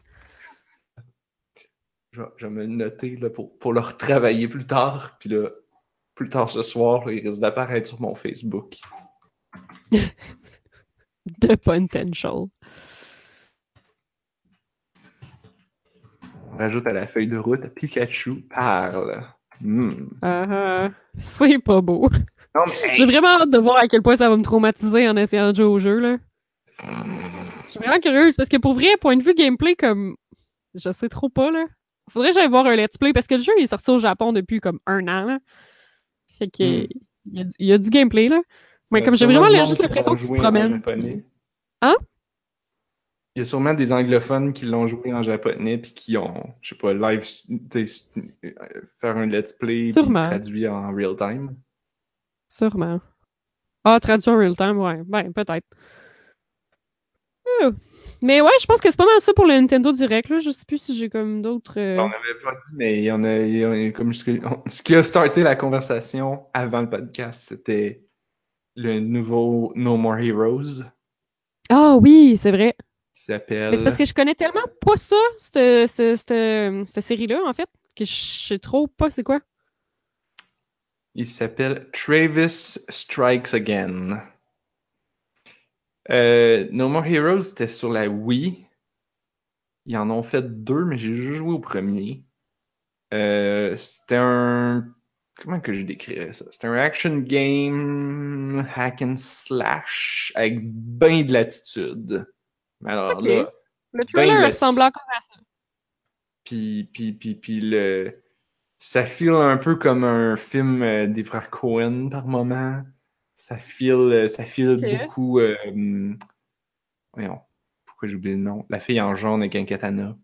Je, vais- je vais me le noter là, pour, pour le retravailler plus tard. Puis là, plus tard ce soir, là, il risque d'apparaître sur mon Facebook. The potential. On rajoute à la feuille de route Pikachu parle. Uh-huh. C'est pas beau. Mais, J'ai vraiment hâte de voir à quel point ça va me traumatiser en essayant de jouer au jeu, là. Je suis vraiment curieuse parce que pour vrai, point de vue gameplay, comme. Je sais trop pas, là. Faudrait que j'aille voir un let's play parce que le jeu il est sorti au Japon depuis comme un an, là. Fait que. Hmm. Il, y a du, il y a du gameplay, là. Mais a comme j'ai vraiment juste l'impression que tu te promènes. Hein? Il y a sûrement des anglophones qui l'ont joué en japonais puis qui ont, je sais pas, live, euh, faire un let's play Sûrement. traduit en real time. Sûrement. Ah, traduit en real time, ouais. Ben, peut-être. Euh. Mais ouais, je pense que c'est pas mal ça pour le Nintendo Direct, là. Je sais plus si j'ai comme d'autres. euh, On n'avait pas dit, mais il y en a, en a comme ce que- on- ce qui a starté la conversation avant le podcast, c'était le nouveau No More Heroes Ah oui, c'est vrai. qui s'appelle. Mais c'est parce que je connais tellement pas ça, cette, cette, cette, cette série-là, en fait, que je sais trop pas c'est quoi. Il s'appelle Travis Strikes Again. Euh, no More Heroes, c'était sur la Wii. Ils en ont fait deux, mais j'ai juste joué au premier. Euh, c'était un. Comment que je décrirais ça? C'était un action game hack and slash avec ben de l'attitude. Mais alors là, Le trailer là- ressemble encore à ça. puis, puis, puis, puis le... ça file un peu comme un film euh, des frères Cohen par moment. Ça file, euh, ça file beaucoup. euh, voyons, pourquoi j'ai oublié le nom? La fille en jaune avec un katana.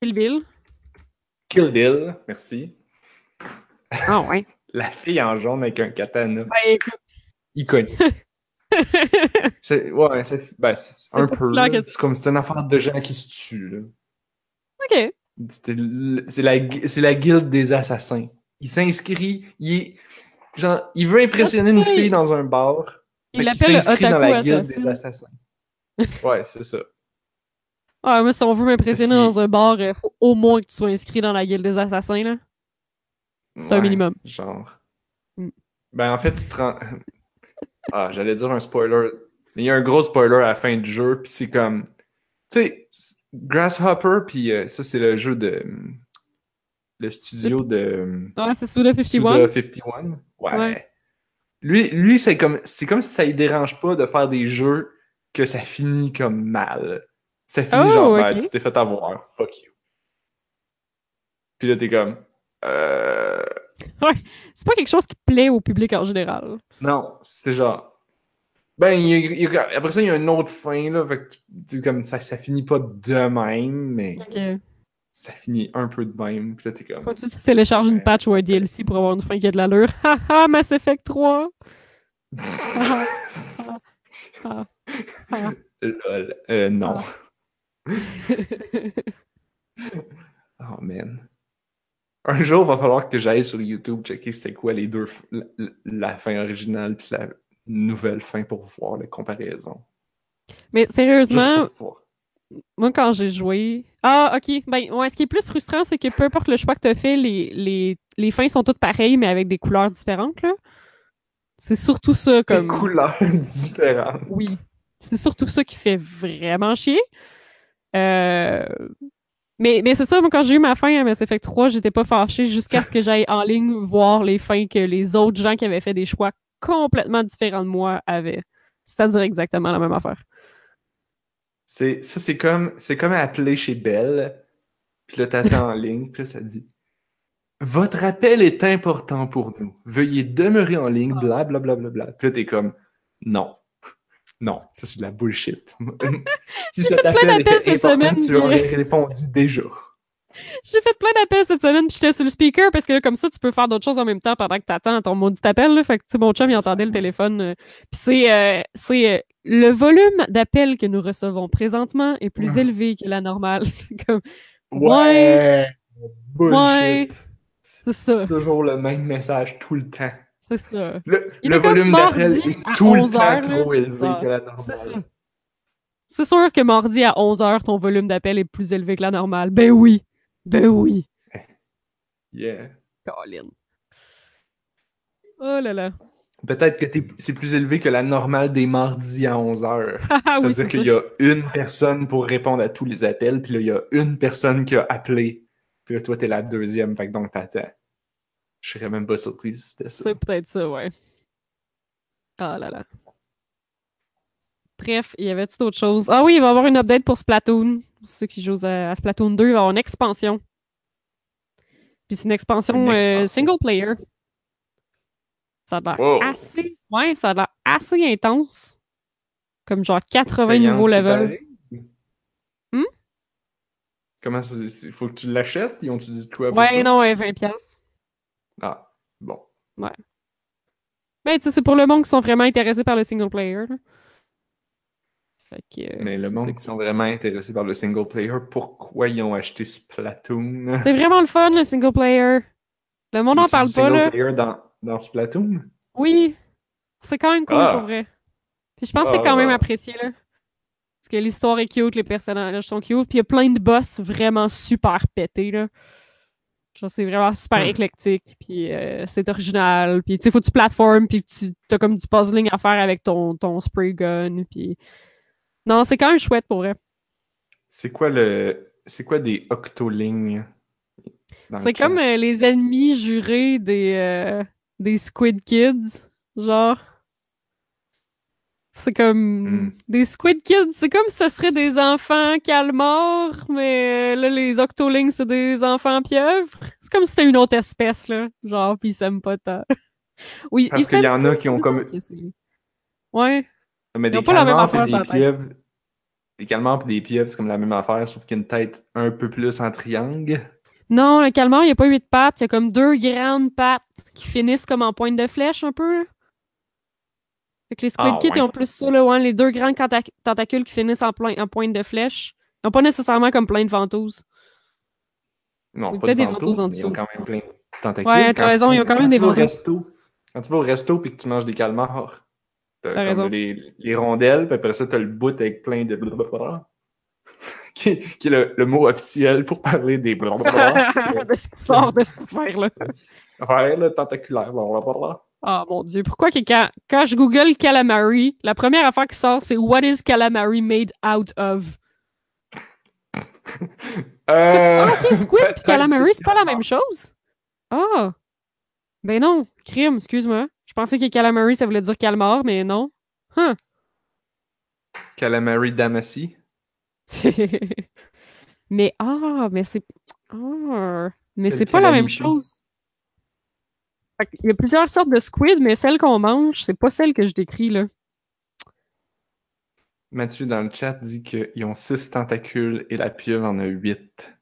Kill Bill. Kill Bill, merci. Ah ouais. La fille en jaune avec un katana. Ben, écoute. Iconique. C'est ouais, c'est ben, un peu. C'est comme c'est une affaire de gens qui se tuent. là. ok. C'est la, la guilde des assassins. Il s'inscrit, il genre, il veut impressionner une fille dans un bar. Il l'appelle s'inscrit dans la guilde Assassin. des assassins. Ouais, c'est ça. Ah, moi, si on veut m'impressionner dans un bar, faut au moins que tu sois inscrit dans la guilde des assassins, là. C'est un minimum. Genre. Mm. Ben, en fait, tu te rends. Ah, j'allais dire un spoiler. Mais il y a un gros spoiler à la fin du jeu, puis c'est comme. Tu sais, Grasshopper, puis euh, ça, c'est le jeu de. hum, Le studio de. Ouais, c'est Suda 51. Suda 51. Ouais. Ouais. Lui, lui c'est comme c'est comme si ça ne dérange pas de faire des jeux que ça finit comme mal. Ça finit Oh, genre, ben, ok. tu t'es fait avoir, fuck you. Puis là, t'es comme. Euh... C'est pas quelque chose qui plaît au public en général. Non, c'est genre. Ben, il il après ça, il y a une autre fin, là. Fait que comme ça, ça finit pas de même, mais Ok. ça finit un peu de même. Puis là, t'es comme. Que tu télécharges une patch ou un DLC pour avoir une fin qui a de l'allure? Haha, Mass Effect 3! Ah, ah, ah. Lol. Euh, non. Oh man. Un jour, il va falloir que j'aille sur YouTube checker c'était quoi les deux la, fin originale puis la nouvelle fin pour voir les comparaisons. Mais sérieusement, moi quand j'ai joué. Ah, ok. Ben, ouais, ce qui est plus frustrant, c'est que peu importe le choix que tu as fait, les, les, les fins sont toutes pareilles, mais avec des couleurs différentes, là. C'est surtout ça Des comme. couleurs différentes. Oui. C'est surtout ça qui fait vraiment chier. Euh, Mais, mais c'est ça, moi, quand j'ai eu ma fin à Mass Effect 3, j'étais pas fâchée jusqu'à ce que j'aille en ligne voir les fins que les autres gens qui avaient fait des choix complètement différents de moi avaient. C'est-à-dire exactement la même affaire. C'est, ça, c'est comme, c'est comme appeler chez Bell, puis là, t'attends en ligne, puis là, ça dit Votre appel est important pour nous. Veuillez demeurer en ligne, blablabla. Bla, bla, bla. Puis là, t'es comme Non. Non, ça, c'est de la bullshit. si cet plein appel d'appels était cette important, semaine, tu aurais répondu déjà. J'ai fait plein d'appels cette semaine, puis j'étais sur le speaker parce que là, comme ça, tu peux faire d'autres choses en même temps pendant que t'attends ton maudit appel. Là. Fait que, tu mon chum, il entendait le téléphone. euh, puis c'est, euh, c'est euh, le volume d'appels que nous recevons présentement est plus Ah. élevé que la normale. Comme, Ouais! Bullshit! Ouais. C'est ça. Toujours le même message tout le temps. C'est ça. Le, volume d'appel est tout le 11 temps heures, trop élevé Ah, que la ça. normale. C'est sûr que mardi à 11h, ton volume d'appel est plus élevé que la normale. Ben oui. Ben oui. Yeah. Colin. Oh là là. Peut-être que c'est plus élevé que la normale des mardis à 11h. Ah oui, C'est-à-dire c'est qu'il ça. y a une personne pour répondre à tous les appels, puis là, il y a une personne qui a appelé. Puis là, toi, t'es la deuxième, fait que donc t'attends. Je serais même pas surpris si c'était ça. C'est peut-être ça, ouais. Ah là là. Bref, il y avait-tu d'autres choses? Ah oui, il va y avoir une update pour Splatoon. Pour ceux qui jouent à, à Splatoon 2, il va y avoir une expansion. Puis c'est une expansion, Une euh, single player. Ça a l'air Wow. assez. Ouais, ça a l'air assez intense. Comme genre 80 Payante, nouveaux levels. Hmm? Comment ça Il faut que tu l'achètes? Ils ont-tu dit quoi Ouais, non, ouais, 20$. Ah, bon. Ben, tu sais, c'est pour le monde qui sont vraiment intéressés par le single player. là. Fait que, euh, Mais le monde qui sont vraiment intéressés par le single player, pourquoi ils ont acheté Splatoon? C'est vraiment le fun, le single player. Le monde n'en parle pas, single là. player dans, dans Splatoon? Oui, c'est quand même cool Ah. pour vrai. Puis je pense que c'est quand même Ah. apprécié, là. Parce que l'histoire est cute, les personnages sont cute, puis il y a plein de boss vraiment super pétés, là. Genre, c'est vraiment super éclectique, puis euh, c'est original, puis tu sais, faut que tu plateformes, puis tu as comme du puzzling à faire avec ton, ton spray gun, puis... Non, c'est quand même chouette pour vrai. C'est quoi le. C'est quoi des le C'est comme euh, les ennemis jurés des, euh, des Squid Kids, genre. C'est comme Hmm. des Squid Kids, c'est comme si ce serait des enfants calmars, mais euh, là les Octolings c'est des enfants pieuvres. C'est comme si c'était une autre espèce là, genre puis ils s'aiment pas tant. Oui, Parce qu'il y en a qui ont comme- Ouais. Mais Ils des calmars et des pieuvres. Des calmars et des pieuvres, c'est comme la même affaire, sauf qu'il y a une tête un peu plus en triangle. Non, le calmar, il y a pas huit pattes, il y a comme deux grandes pattes qui finissent comme en pointe de flèche un peu. Fait que les Squid Ah, Kids, ouais. ils ont plus ça, là, ouais, les deux grands tenta- tentacules qui finissent en, plein- en pointe de flèche. Ils ont pas nécessairement comme plein de ventouses. Non, pas peut-être de des ventouses en mais ils ont dessous. quand même plein de tentacules. Ouais, t'as raison, ils ont quand même des ventouses. resto, Quand tu vas au resto et que tu manges des calmars, t'as raison. les, les rondelles, puis après ça, t'as le bout avec plein de blablabla, qui, qui est le, le mot officiel pour parler des blablabla, de ce qui sort de cette affaire-là. Ouais, le tentaculaire, blablabla. Oh mon dieu, pourquoi que quand, quand je google calamari, la première affaire qui sort, c'est What is calamari made out of? Euh, Ah, ok, squid puis calamari, c'est pas la même chose? Ah! Ben non, crime, excuse-moi. Je pensais que calamari, ça voulait dire calmar, mais non. Huh. Calamari Damacy. mais ah, mais c'est. Ah, mais c'est pas la même chose. Il y a plusieurs sortes de squid, mais celle qu'on mange, c'est pas celle que je décris là. Mathieu dans le chat dit qu'ils ont six tentacules et la pieuvre en a huit.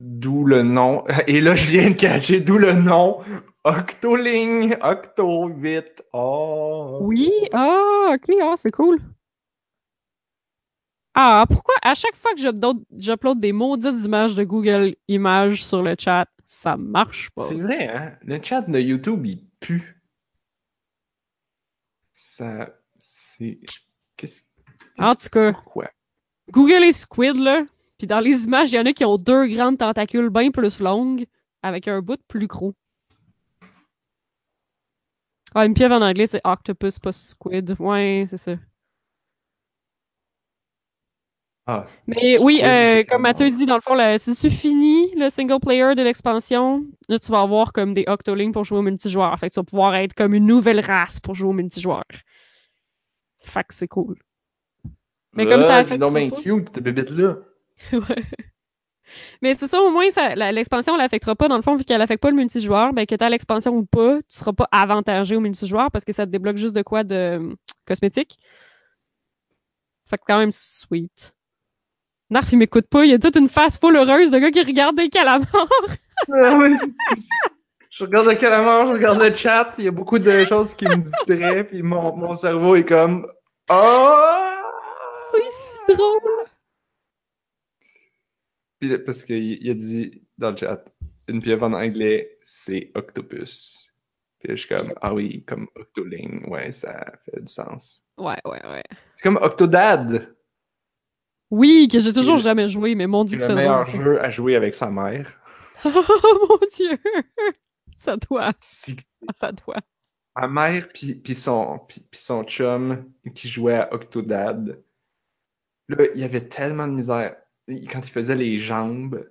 D'où le nom. Et là, je viens de catcher, d'où le nom. Octoling, Octo 8. Oh. Oui, ah, ok, ah, c'est cool. Ah, pourquoi à chaque fois que j'upload des maudites images de Google Images sur le chat, ça marche pas? C'est vrai, hein? Le chat de YouTube, il pue. Ça. C'est. Qu'est-ce. En tout cas, Pourquoi? Google les squid, là. Puis dans les images, il y en a qui ont deux grandes tentacules bien plus longues, avec un bout plus gros. Ah, une pieuvre en anglais, c'est octopus, pas squid. Ouais, c'est ça. Ah. Mais oui, euh, c'est comme Mathieu dit, dans le fond, tu finis le single player de l'expansion, là, tu vas avoir comme des octolings pour jouer au multijoueur. Fait que tu vas pouvoir être comme une nouvelle race pour jouer au multijoueur. Fait que c'est cool. Mais comme ça C'est bien pas. cute, bébête-là. Ouais. Mais c'est ça, au moins, l'expansion ne l'affectera pas. Dans le fond, vu qu'elle affecte pas le multijoueur, ben, que tu as l'expansion ou pas, tu seras pas avantagé au multijoueur parce que ça te débloque juste de quoi de euh, cosmétique. Fait que quand même sweet. Narf, il m'écoute pas. Il y a toute une face full heureuse de gars qui regardent des calamars. Ah, je regarde le calamar, je regarde le chat, il y a beaucoup de choses qui me distraient, puis mon, mon cerveau est comme Oh! C'est si drôle. Puis parce qu'il il a dit dans le chat une pieuvre en anglais, c'est octopus. Puis je suis comme, ah oui, comme Octoling, ouais, ça fait du sens. Ouais, ouais, ouais. C'est comme Octodad, Oui, que j'ai toujours jamais joué, mais mon dieu c'est le meilleur drôle. jeu à jouer avec sa mère. Oh mon dieu! Ça doit, Si ça doit. ma mère puis, son, puis son chum qui jouait à Octodad, là, il y avait tellement de misère. Quand il faisait les jambes,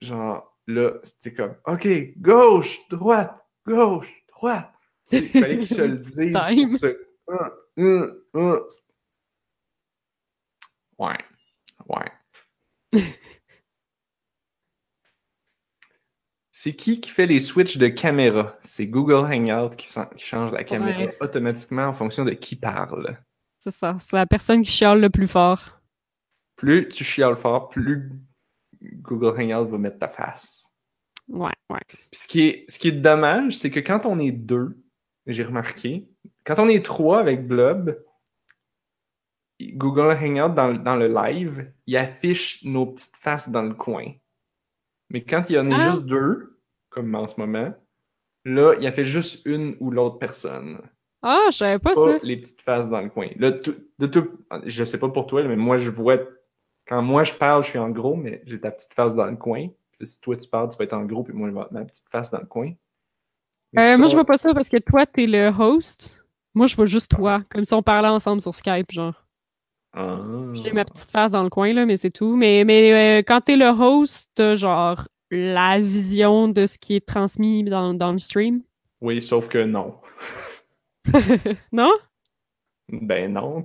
genre, là, c'était comme, OK, gauche, droite, gauche, droite. Il fallait qu'il se le dise pour se... Hum, hum, hum. Ouais, ouais. C'est qui qui fait les switches de caméra? C'est Google Hangout qui, change la caméra Ouais. automatiquement en fonction de qui parle. C'est ça, c'est la personne qui chiale le plus fort. Plus tu chiales fort, plus Google Hangout va mettre ta face. Ouais, ouais. Puis ce qui est, ce qui est dommage, c'est que quand on est deux, j'ai remarqué, quand on est trois avec Blob, Google Hangout dans, le- dans le live, il affiche nos petites faces dans le coin. Mais quand il y en a Ah. juste deux, comme en ce moment, là, il a fait juste une ou l'autre personne. Ah, je savais pas Pas ça. les petites faces dans le coin. Là, tout- de tout, je sais pas pour toi, mais moi, je vois. Quand moi je parle, je suis en gros, mais j'ai ta petite face dans le coin. Si toi tu parles, tu vas être en gros, puis moi, je vais avoir ma petite face dans le coin. Euh, moi, je vois pas ça parce que toi, t'es le host. Moi, je vois juste toi, comme si on parlait ensemble sur Skype, genre. Ah. J'ai ma petite face dans le coin, là, mais c'est tout. Mais, mais euh, quand t'es le host, t'as genre la vision de ce qui est transmis dans, dans le stream? Oui, sauf que non. non? Ben non,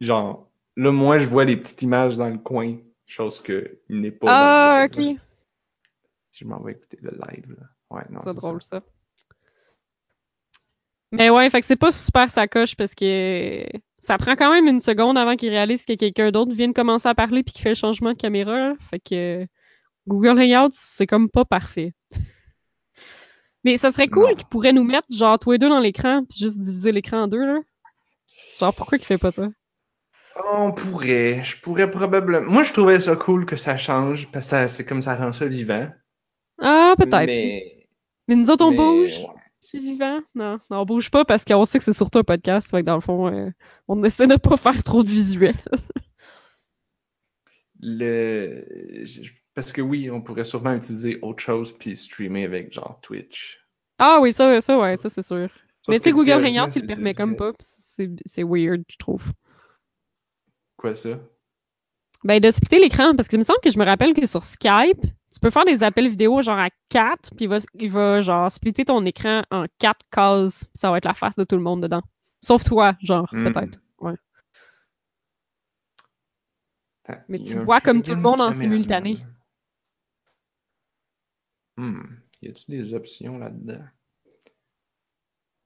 genre, là, moi, je vois les petites images dans le coin, chose que n'est pas. Ah, ok. Si je m'en vais écouter le live, là. Ouais, non. C'est drôle, ça. ça. Mais ouais, fait que c'est pas super sa coche parce que ça prend quand même une seconde avant qu'il réalise que quelqu'un d'autre vient de commencer à parler puis qu'il fait le changement de caméra. là. Fait que Google Hangouts, c'est comme pas parfait. Mais ça serait cool qu'il pourrait nous mettre genre tous les deux dans l'écran puis juste diviser l'écran en deux là. Genre pourquoi qu'il fait pas ça? On pourrait. Je pourrais probablement. Moi, je trouvais ça cool que ça change, parce que c'est comme ça rend ça vivant. Ah, peut-être. Mais... Mais. nous autres, on mais, bouge. ouais. C'est vivant? Non, non, on bouge pas parce qu'on sait que c'est surtout un podcast. Fait que dans le fond, euh, on essaie de pas faire trop de visuels. Le... je- Parce que oui, on pourrait sûrement utiliser autre chose puis streamer avec genre Twitch. Ah oui, ça, ça, ouais, ça, c'est sûr. Sauf Mais tu sais, Google Hangout, il le permet comme pas, c'est weird, je trouve. Quoi ça? Ben, de splitter l'écran, parce qu'il me semble que je me rappelle que sur Skype, tu peux faire des appels vidéo genre à 4, puis il va, il va genre splitter ton écran en 4 cases, puis ça va être la face de tout le monde dedans. Sauf toi, genre, Hmm. peut-être. Ouais. Mais tu vois comme tout le monde en simultané. Hmm. Y a-tu des options là-dedans?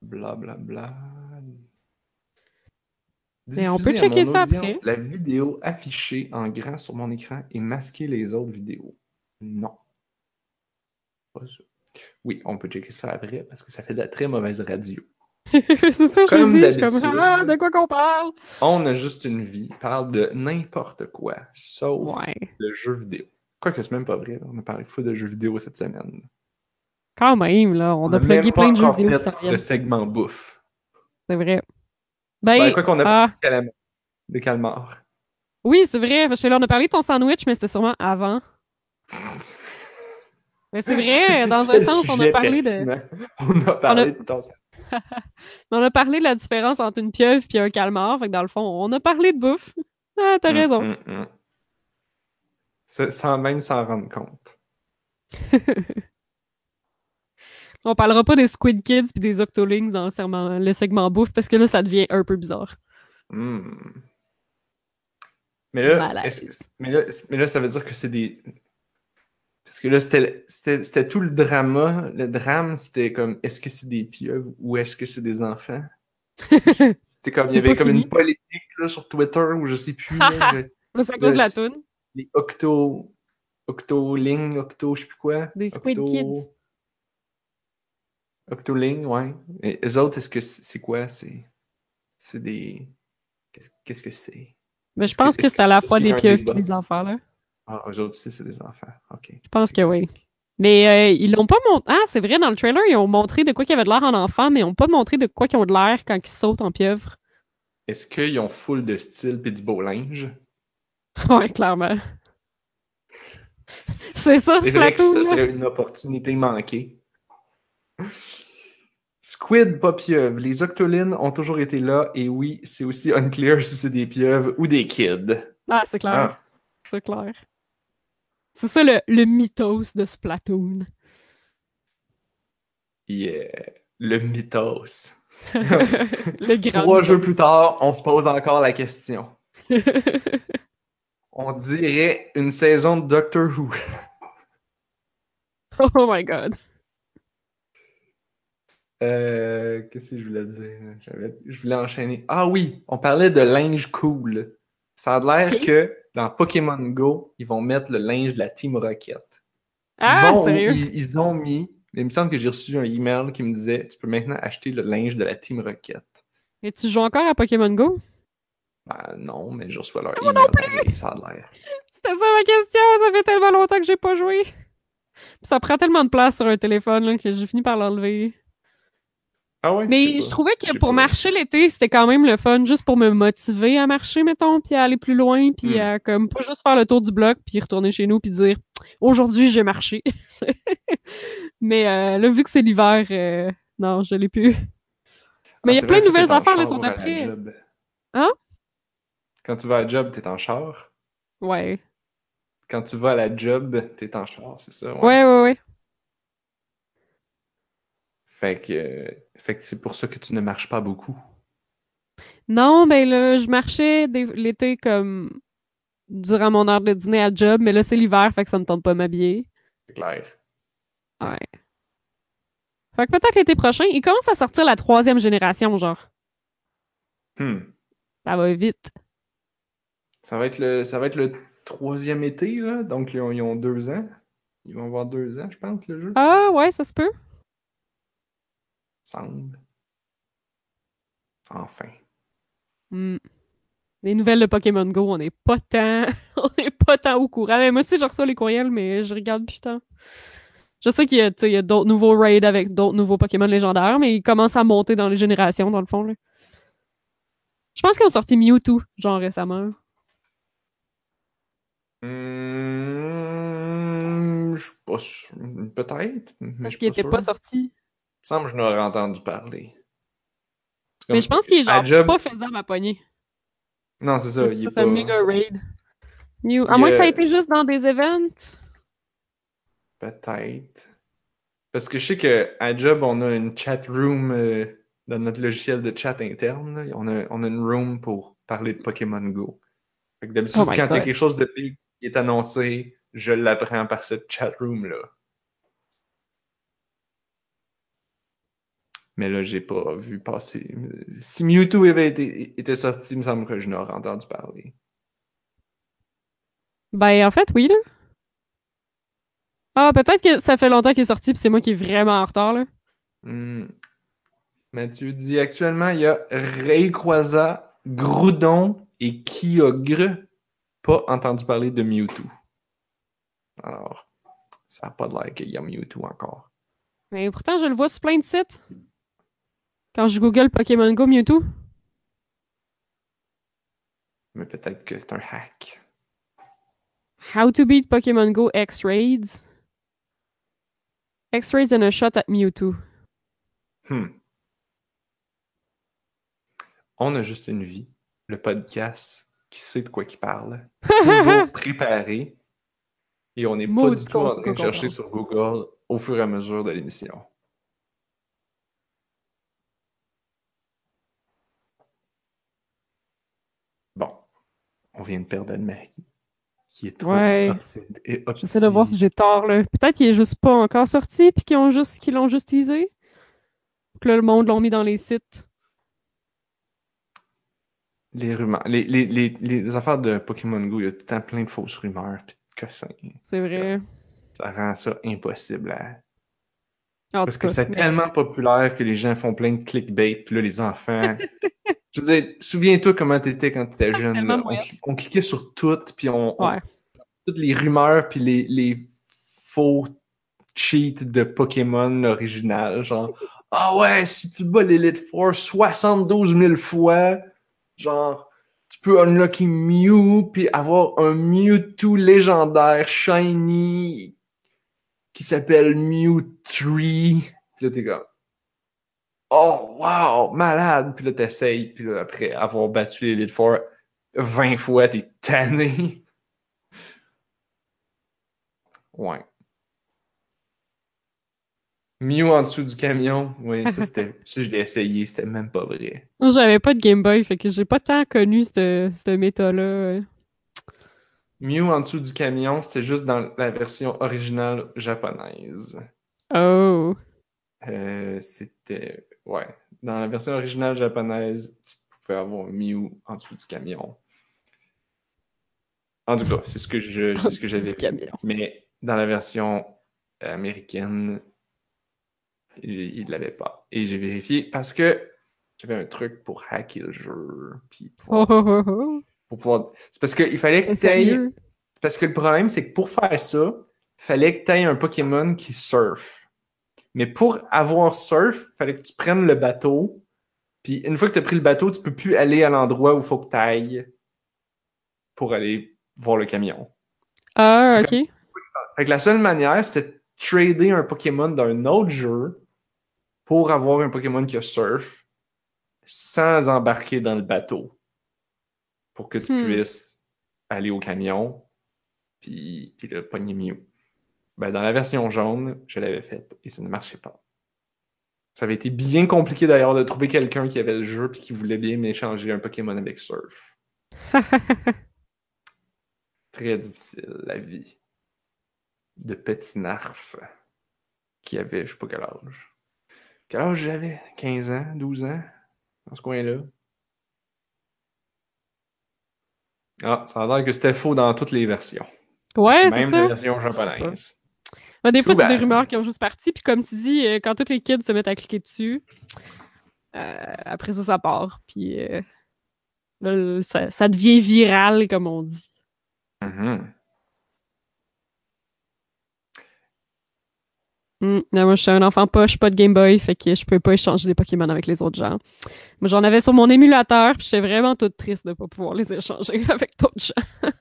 Bla bla bla. Mais on peut checker ça après. La vidéo affichée en grand sur mon écran et masquer les autres vidéos. Non. Pas ça. Oui, on peut checker ça après parce que ça fait de la très mauvaise radio. c'est ça, je Comme me dis, je suis comme, d'habitude. ah, de quoi qu'on parle? On a juste une vie, parle de n'importe quoi, sauf Ouais. de jeux vidéo. Quoique c'est même pas vrai, on a parlé fou de jeux vidéo cette semaine. Quand même, là, on, a plugué plein de jeux vidéo fait le segment bouffe. C'est vrai. Ben, Ben, quoi qu'on a ah, calam- de calmar. oui, c'est vrai, parce que là, on a parlé de ton sandwich, mais c'était sûrement avant. Mais c'est vrai, dans un sens, on a parlé de. On a parlé de ton on a parlé de la différence entre une pieuvre et un calmar. Fait que dans le fond, on a parlé de bouffe. Ah, t'as Hum, raison. hum. Ça- Sans même s'en rendre compte. On parlera pas des Squid Kids puis des Octolings dans le, segment- le segment bouffe parce que là, ça devient un peu bizarre. Là, mais, là, mais là, ça veut dire que c'est des. Parce que là, c'était c'était- c'était tout le drama. Le drame, c'était comme est-ce que c'est des pieuvres ou est-ce que c'est des enfants? C'était comme il y avait comme fini. une polémique là, sur Twitter ou je sais plus. là, je- cause de la toune. les Octo. Octoling, Octo, je sais plus quoi. Des Squid Octo- Kids. Octoling, ouais. Et eux autres, est-ce que c'est quoi? C'est. C'est des. Qu'est-ce que c'est? Mais je pense que c'est à la fois des pieuvres et des enfants, là. Ah, eux autres aussi, c'est des enfants. OK. Je pense que oui. Mais euh, ils l'ont pas montré. Ah, c'est vrai, dans le trailer, ils ont montré de quoi qu'il avait de l'air en enfant, mais ils ont pas montré de quoi qu'ils ont de l'air quand ils sautent en pieuvre. Est-ce qu'ils ont full de style pis du beau linge? ouais, clairement. C'est ça, C'est vrai que ça serait une opportunité manquée. Squid, pas pieuvre. Les octolines ont toujours été là, et oui, c'est aussi unclear si c'est des pieuvres ou des kids. Ah, c'est clair. Ah. C'est clair. C'est ça le, le mythos de Splatoon. Yeah, le mythos. le grand. Trois jeux plus tard, on se pose encore la question. on dirait une saison de Doctor Who. oh my god. Euh, Qu'est-ce que je voulais dire? Je voulais enchaîner. Ah oui, on parlait de linge cool. Ça a l'air que dans Pokémon Go, ils vont mettre le linge de la Team Rocket. Ah, ils, sérieux? Ils, ont mis. Il me semble que j'ai reçu un email qui me disait Tu peux maintenant acheter le linge de la Team Rocket. Et tu joues encore à Pokémon Go? Ben non, mais je reçois leur Moi email. non plus! Ça a l'air. C'était ça ma question, ça fait tellement longtemps que j'ai pas joué. Puis ça prend tellement de place sur un téléphone là, que j'ai fini par l'enlever. Ah ouais, Mais je trouvais que pour marcher l'été, c'était quand même le fun, juste pour me motiver à marcher, mettons, puis à aller plus loin, puis Hmm. à comme pas juste faire le tour du bloc, puis retourner chez nous, puis dire aujourd'hui j'ai marché. Mais euh, là, vu que c'est l'hiver, euh, non, je l'ai plus. Mais il y a Ah, plein de nouvelles affaires les char jours pour aller à la d'après. job. Hein? Quand tu vas à la job, t'es en char? Ouais. Quand tu vas à la job, t'es en char, c'est ça? Ouais, ouais, ouais. Fait que, fait que c'est pour ça que tu ne marches pas beaucoup. Non, ben là, je marchais l'été comme durant mon heure de dîner à job, mais là, c'est l'hiver, fait que ça me tente pas m'habiller. C'est clair. Ouais. Fait que peut-être l'été prochain, il commence à sortir la troisième génération, genre. Hmm. Ça va vite. Ça va être le, ça va être le troisième été, là. Donc, ils ont, ils ont deux ans. Ils vont avoir deux ans, je pense, le jeu. Ah, ouais, ça se peut. Semble. Enfin. Hmm. Les nouvelles de Pokémon Go, on n'est pas tant, on n'est pas tant au courant. Mais moi aussi, je reçois les courriels, mais je regarde plus tant. Je sais qu'il y a, d'autres nouveaux raids avec d'autres nouveaux Pokémon légendaires, mais ils commencent à monter dans les générations, dans le fond, là. Je pense qu'ils ont sorti Mewtwo, genre récemment. Hmm, je suis pas sûr. Peut-être, Parce qu'il pas était sûr. pas sorti. Semble que je n'aurais entendu parler. Mais je pense qu'il est genre job- pas faisable à pogner. Non, c'est ça. Ça, il est c'est un méga raid. Mew- À Il, moins que ça a euh, été juste dans des events. Peut-être. Parce que je sais qu'à Job, on a une chat room euh, dans notre logiciel de chat interne. là. On, a, on a une room pour parler de Pokémon Go. Fait que d'habitude, Oh quand il y a quelque chose de big qui est annoncé, je l'apprends par cette chat room-là. Mais là, j'ai pas vu passer. Si Mewtwo avait été, était sorti, il me semble que je n'aurais entendu parler. Ben, en fait, oui, là. Ah, peut-être que ça fait longtemps qu'il est sorti, puis c'est moi qui est vraiment en retard, là. Hmm. Mathieu dit actuellement, il y a Rayquaza, Groudon et Kyogre. Pas entendu parler de Mewtwo. Alors, ça n'a pas de l'air qu'il y a Mewtwo encore. Mais pourtant, je le vois sur plein de sites. Quand je google Pokémon Go Mewtwo. Mais peut-être que c'est un hack. How to beat Pokémon Go X-Raids. X-Raids and a shot at Mewtwo. Hmm. On a juste une vie. Le podcast qui sait de quoi il parle. Toujours préparé. Et on n'est pas du tout en train de chercher sur Google au fur et à mesure de l'émission. Bon. On vient de perdre Anne-Marie. Qui est trop Ouais. et J'essaie de voir si j'ai tort, là. Peut-être qu'il est juste pas encore sorti, puis qu'ils ont juste, qu'ils l'ont juste teasé. Que là, le monde l'ont mis dans les sites. Les rumeurs. Les, les, les, les affaires de Pokémon Go, il y a tout le temps plein de fausses rumeurs pis de cossins. C'est vrai. Ça rend ça impossible à. En Parce que cas, c'est mais- tellement populaire que les gens font plein de clickbait, puis là, les enfants. Je veux dire, souviens-toi comment t'étais quand t'étais jeune. On, cliquait sur tout, puis on, on- Ouais. toutes les rumeurs, puis les, les faux cheat de Pokémon original. Genre, ah ouais, si tu bats l'Elite Four 72 000 fois, genre, tu peux unlocker Mew, puis avoir un Mewtwo légendaire shiny qui s'appelle Mew 3. Puis là, t'es comme, oh wow, malade. Puis là, t'essayes, puis là, après avoir battu l'Elite Four 20 fois, t'es tanné. Ouais. Mew en dessous du camion, oui, ça c'était. je l'ai essayé, c'était même pas vrai. Moi, j'avais pas de Game Boy, fait que j'ai pas tant connu cette, cette méta-là. Mew en dessous du camion, c'était juste dans la version originale japonaise. Oh. Euh, c'était. Ouais. Dans la version originale japonaise, tu pouvais avoir Mew en dessous du camion. En tout cas, c'est ce que je, c'est ce que j'avais. Mais dans la version américaine, il ne l'avait pas. Et j'ai vérifié parce que j'avais un truc pour hacker le jeu. Puis Oh, oh, oh, oh. pour pouvoir- C'est parce qu'il fallait que tu? Parce que le problème, c'est que pour faire ça, il fallait que tu aies un Pokémon qui surfe. Mais pour avoir surf, il fallait que tu prennes le bateau. Puis une fois que tu as pris le bateau, tu peux plus aller à l'endroit où il faut que tu ailles pour aller voir le camion. Ah, ok. Fait que la seule manière, c'était de trader un Pokémon d'un autre jeu pour avoir un Pokémon qui a surf sans embarquer dans le bateau. Pour que tu Hmm. puisses aller au camion puis, puis le pogner Mew. Ben, dans la version jaune, je l'avais faite et ça ne marchait pas. Ça avait été bien compliqué d'ailleurs de trouver quelqu'un qui avait le jeu puis qui voulait bien m'échanger un Pokémon avec surf. Très difficile, la vie. De petit narf qui avait, je sais pas quel âge. Quel âge j'avais? 15 ans, 12 ans? Dans ce coin-là. Ah, ça a l'air que c'était faux dans toutes les versions. Ouais, c'est Même la version japonaise. Ouais, des fois, c'est des rumeurs qui ont juste parti. Puis comme tu dis, euh, quand tous les kids se mettent à cliquer dessus, euh, après ça, ça part. Puis euh, là, ça, ça devient viral, comme on dit. Mhm. Hmm. Non, moi, je suis un enfant poche, pas de Game Boy, fait que je peux pas échanger des Pokémon avec les autres gens. Moi, j'en avais sur mon émulateur, puis j'étais vraiment toute triste de pas pouvoir les échanger avec d'autres gens.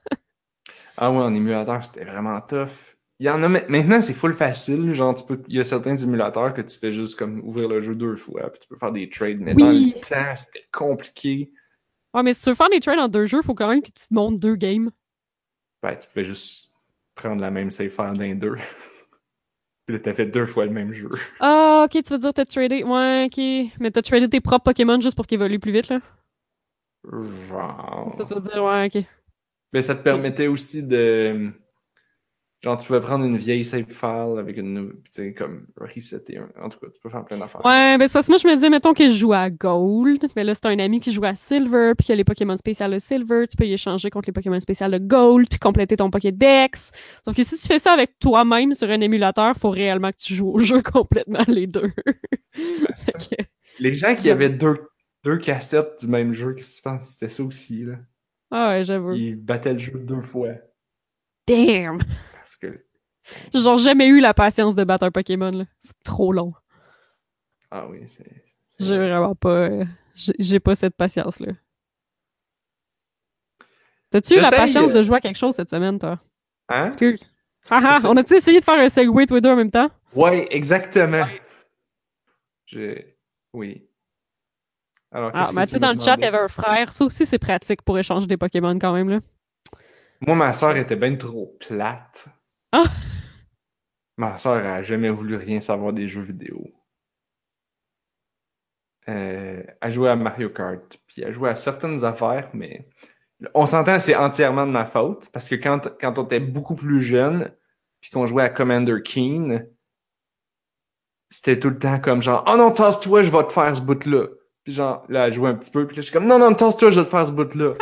Ah ouais, en émulateur, c'était vraiment tough. Il y en a ma- maintenant, c'est full facile. Genre, tu peux, il y a certains émulateurs que tu fais juste comme ouvrir le jeu deux fois, puis tu peux faire des trades. Mais dans le temps, c'était compliqué. Ouais, mais si tu veux faire des trades en deux jeux, faut quand même que tu te montes deux games. Ben, tu pouvais juste prendre la même save file d'un deux. Puis là, t'as fait deux fois le même jeu. Ah, ok, tu veux dire t'as tradé. Ouais, ok. Mais t'as tradé tes propres Pokémon juste pour qu'ils évoluent plus vite, là? Genre. Ça, ça veut dire, ouais, ok. Mais ça te permettait aussi de. Genre, tu pouvais prendre une vieille save file avec une nouvelle. Tu sais, comme resetter. un- En tout cas, tu peux faire plein d'affaires. Ouais, ben c'est parce que moi, je me disais, mettons que je joue à Gold, mais là, c'est un ami qui joue à Silver, puis qu'il y a les Pokémon spéciaux de Silver, tu peux y échanger contre les Pokémon spéciaux de Gold, puis compléter ton Pokédex. Sauf que si tu fais ça avec toi-même sur un émulateur, faut réellement que tu joues au jeu complètement les deux. Que- Les gens qui avaient deux, deux cassettes du même jeu, qu'est-ce que tu penses? C'était ça aussi, là. Ah ouais, j'avoue. Ils battaient le jeu deux fois. Damn! Parce que. J'ai genre jamais eu la patience de battre un Pokémon, là. C'est trop long. Ah oui, c'est. J'ai vraiment pas. euh, j'ai- pas cette patience-là. T'as-tu eu la patience euh, de jouer à quelque chose cette semaine, toi? Hein? Excuse. Haha, C'était- on a-tu essayé de faire un segway tous les deux en même temps? Ouais, exactement. Je... Oui. Alors, Ah, qu'est-ce que Mathieu dans le chat, il y avait un frère. Ça aussi, c'est pratique pour échanger des Pokémon quand même, là. Moi, ma soeur était bien trop plate. Ah! Ma soeur a jamais voulu rien savoir des jeux vidéo. Euh, elle jouait à Mario Kart, puis elle jouait à certaines affaires, mais on s'entend, c'est entièrement de ma faute, parce que quand, quand on était beaucoup plus jeune, puis qu'on jouait à Commander Keen, c'était tout le temps comme genre, oh non, tasse-toi, je vais te faire ce bout-là. Puis genre, là, elle jouait un petit peu, puis là, je suis comme, non, non, tasse-toi, je vais te faire ce bout-là.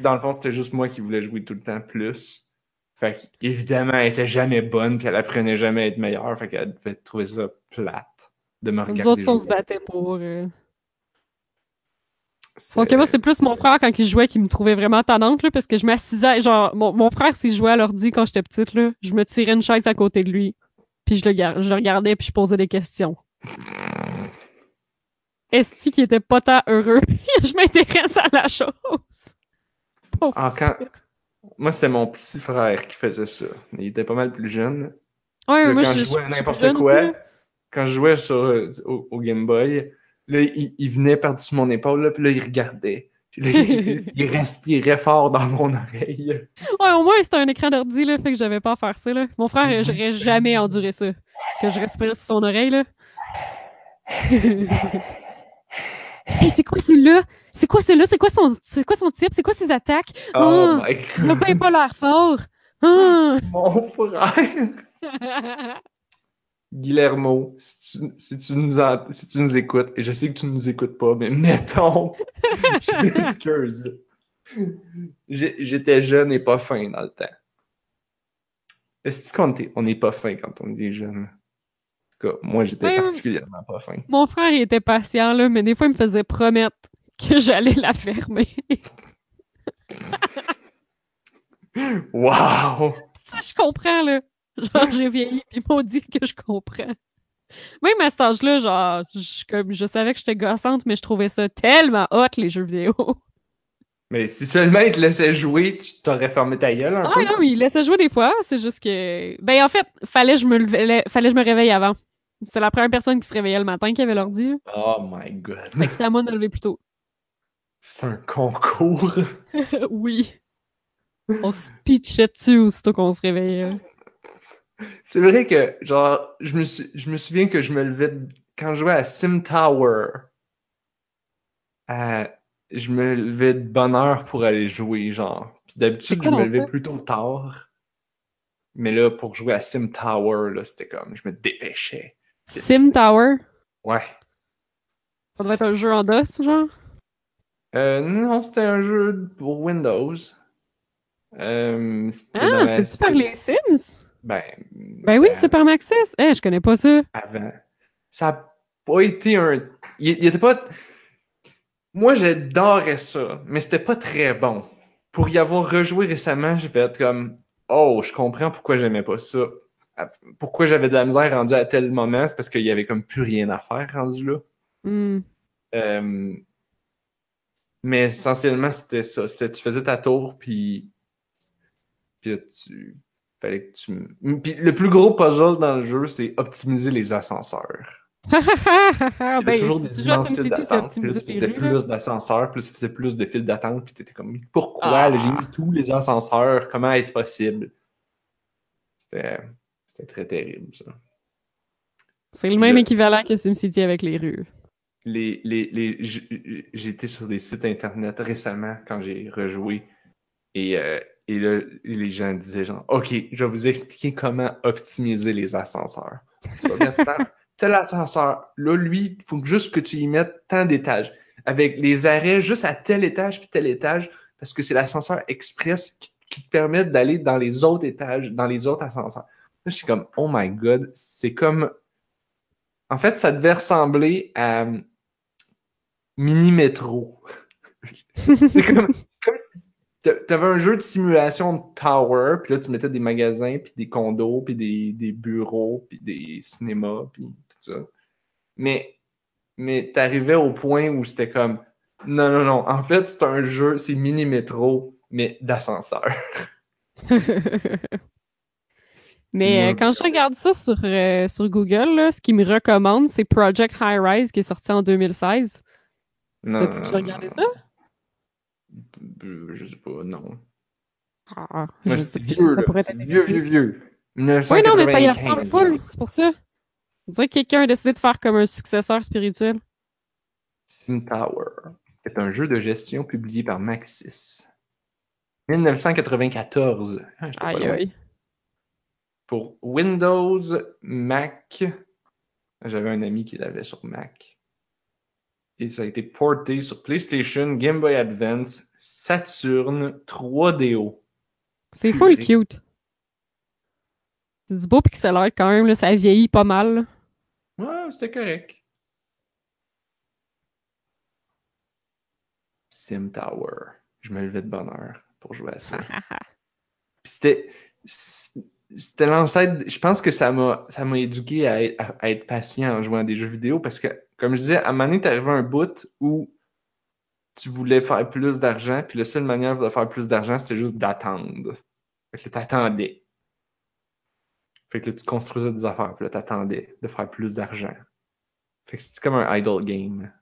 Dans le fond, c'était juste moi qui voulais jouer tout le temps plus. Fait qu'évidemment, elle était jamais bonne, puis elle apprenait jamais à être meilleure, fait qu'elle devait trouver ça plate de me regarder Nous autres, on se battait pour. euh, Donc, moi, c'est plus mon frère quand il jouait qui me trouvait vraiment tannante, là, parce que je m'assisais. Genre, mon, mon frère, s'il jouait à l'ordi quand j'étais petite, là, je me tirais une chaise à côté de lui. puis je le, je le regardais, puis je posais des questions. Est-ce qu'il était pas tant heureux? je m'intéresse à la chose. Moi, c'était mon petit frère qui faisait ça. Il était pas mal plus jeune. Ouais, Là, moi, quand je, jouais n'importe quoi, aussi, quand je jouais sur, euh, au, au Game Boy, là, il, il venait par-dessus mon épaule, là, puis là, il regardait. Puis là, il, il respirait fort dans mon oreille. Ouais, au moins, c'était un écran d'ordi, là, fait que j'avais pas à faire ça, là. Mon frère, j'aurais jamais enduré ça. Que je respirais sur son oreille, là. hey, c'est quoi celui-là? C'est quoi celui-là? C'est quoi son, c'est quoi son type? C'est quoi ses attaques? Oh Ah, my Il god. bien pas l'air fort. Ah! Mon frère. Guillermo, si tu, si, tu nous si tu nous écoutes, et je sais que tu nous écoutes pas, mais mettons, je m'excuse. J'étais jeune et pas fin dans le temps. Est-ce qu'on est, on est pas fin quand on est jeune? En tout cas, moi, j'étais particulièrement pas fin. Mon frère, il était patient, là, mais des fois, il me faisait promettre que j'allais la fermer. Wow! ça, je comprends, là. Genre, j'ai vieilli, puis ils m'ont dit que je comprends. Même à cet âge-là, genre, je, comme, je savais que j'étais gossante, mais je trouvais ça tellement hot, les jeux vidéo. Mais si seulement il te laissait jouer, tu t'aurais fermé ta gueule un Ah peu? non, il laissait jouer des fois, c'est juste que... Ben, en fait, fallait que je me levais- fallait que je me réveille avant. C'était la première personne qui se réveillait le matin qui avait l'ordi. Oh my god. Fait que c'était à moi de me lever plus tôt. C'est un concours. oui. On se pitchait dessus aussitôt qu'on se réveillait. C'est vrai que, genre, je me, suis- je me souviens que je me levais quand je jouais à Sim Tower. euh, je me levais de bonne heure pour aller jouer, genre. Puis d'habitude, je me levais plutôt tard. Mais là, pour jouer à Sim Tower, là, c'était comme, je me dépêchais. Sim Tower? Ouais. Ça doit être un jeu en DOS, genre? Euh, non, c'était un jeu pour Windows. Euh, Ah, c'est-tu par les Sims? Ben, Ben oui, c'est par Maxis. Eh, je connais pas ça. avant. Ça a pas été un. Il, il était pas. Moi, j'adorais ça, mais c'était pas très bon. Pour y avoir rejoué récemment, j'ai fait comme Oh, je comprends pourquoi j'aimais pas ça. Ah, Pourquoi j'avais de la misère rendu à tel moment, c'est parce qu'il y avait comme plus rien à faire rendu là. Hmm. Euh, mais essentiellement, c'était ça. C'était tu faisais ta tour, puis. Puis tu. Fallait que tu. Puis le plus gros puzzle dans le jeu, c'est optimiser les ascenseurs. Il ben, toujours des tu immenses files d'attente. Puis là, tu faisais plus d'ascenseurs, plus ça faisait plus de files d'attente. Puis t'étais comme, pourquoi? Ah. J'ai mis tous les ascenseurs? Comment est-ce possible? C'était c'était très terrible, ça. C'est le même Le- équivalent que SimCity avec les rues. Les, les, les, j'étais sur des sites internet récemment quand j'ai rejoué. Et, euh, et là, les gens disaient genre, OK, je vais vous expliquer comment optimiser les ascenseurs. Tu vas mettre tant- tel ascenseur. Là, lui, il faut juste que tu y mettes tant d'étages. Avec les arrêts juste à tel étage puis tel étage, parce que c'est l'ascenseur express qui, qui te permet d'aller dans les autres étages, dans les autres ascenseurs. Là, je suis comme, oh my god, c'est comme. En fait, ça devait ressembler à Mini Metro. c'est comme, comme si t'a- t'avais un jeu de simulation de tower, puis là, tu mettais des magasins, puis des condos, puis des, des bureaux, puis des cinémas, puis tout ça. Mais, mais t'arrivais au point où c'était comme, non, non, non, en fait, c'est un jeu, c'est Mini Metro, mais d'ascenseur. Mais euh, quand je regarde ça sur, euh, sur Google, là, ce qu'ils me recommande, c'est Project High Rise qui est sorti en 2016. Non, T'as-tu déjà regardé ça? Euh, Je sais pas, non. Ah, c'est vieux, là. C'est vieux, vieux, vieux. Oui, non, mais ça y 1995. ressemble full, c'est pour ça. On dirait que quelqu'un a décidé de faire comme un successeur spirituel. Sim Tower est un jeu de gestion publié par Maxis. 1994. Ah, Aïe, aïe. Pour Windows, Mac. J'avais un ami qui l'avait sur Mac. Et ça a été porté sur PlayStation, Game Boy Advance, Saturn, 3DO. C'est full cute. C'est du beau pixel art quand même, là, ça vieillit pas mal. là. Ouais, c'était correct. Sim Tower. Je me levais de bonne heure pour jouer à ça. C'était. c'était l'ancêtre. Je pense que ça m'a ça m'a éduqué à- à être patient en jouant à des jeux vidéo parce que, comme je disais, à un moment donné, arrivé à un bout où tu voulais faire plus d'argent, puis la seule manière de faire plus d'argent, c'était juste d'attendre. Fait que là, t'attendais. Fait que là, tu construisais des affaires, puis là, t'attendais de faire plus d'argent. Fait que c'était comme un idle game.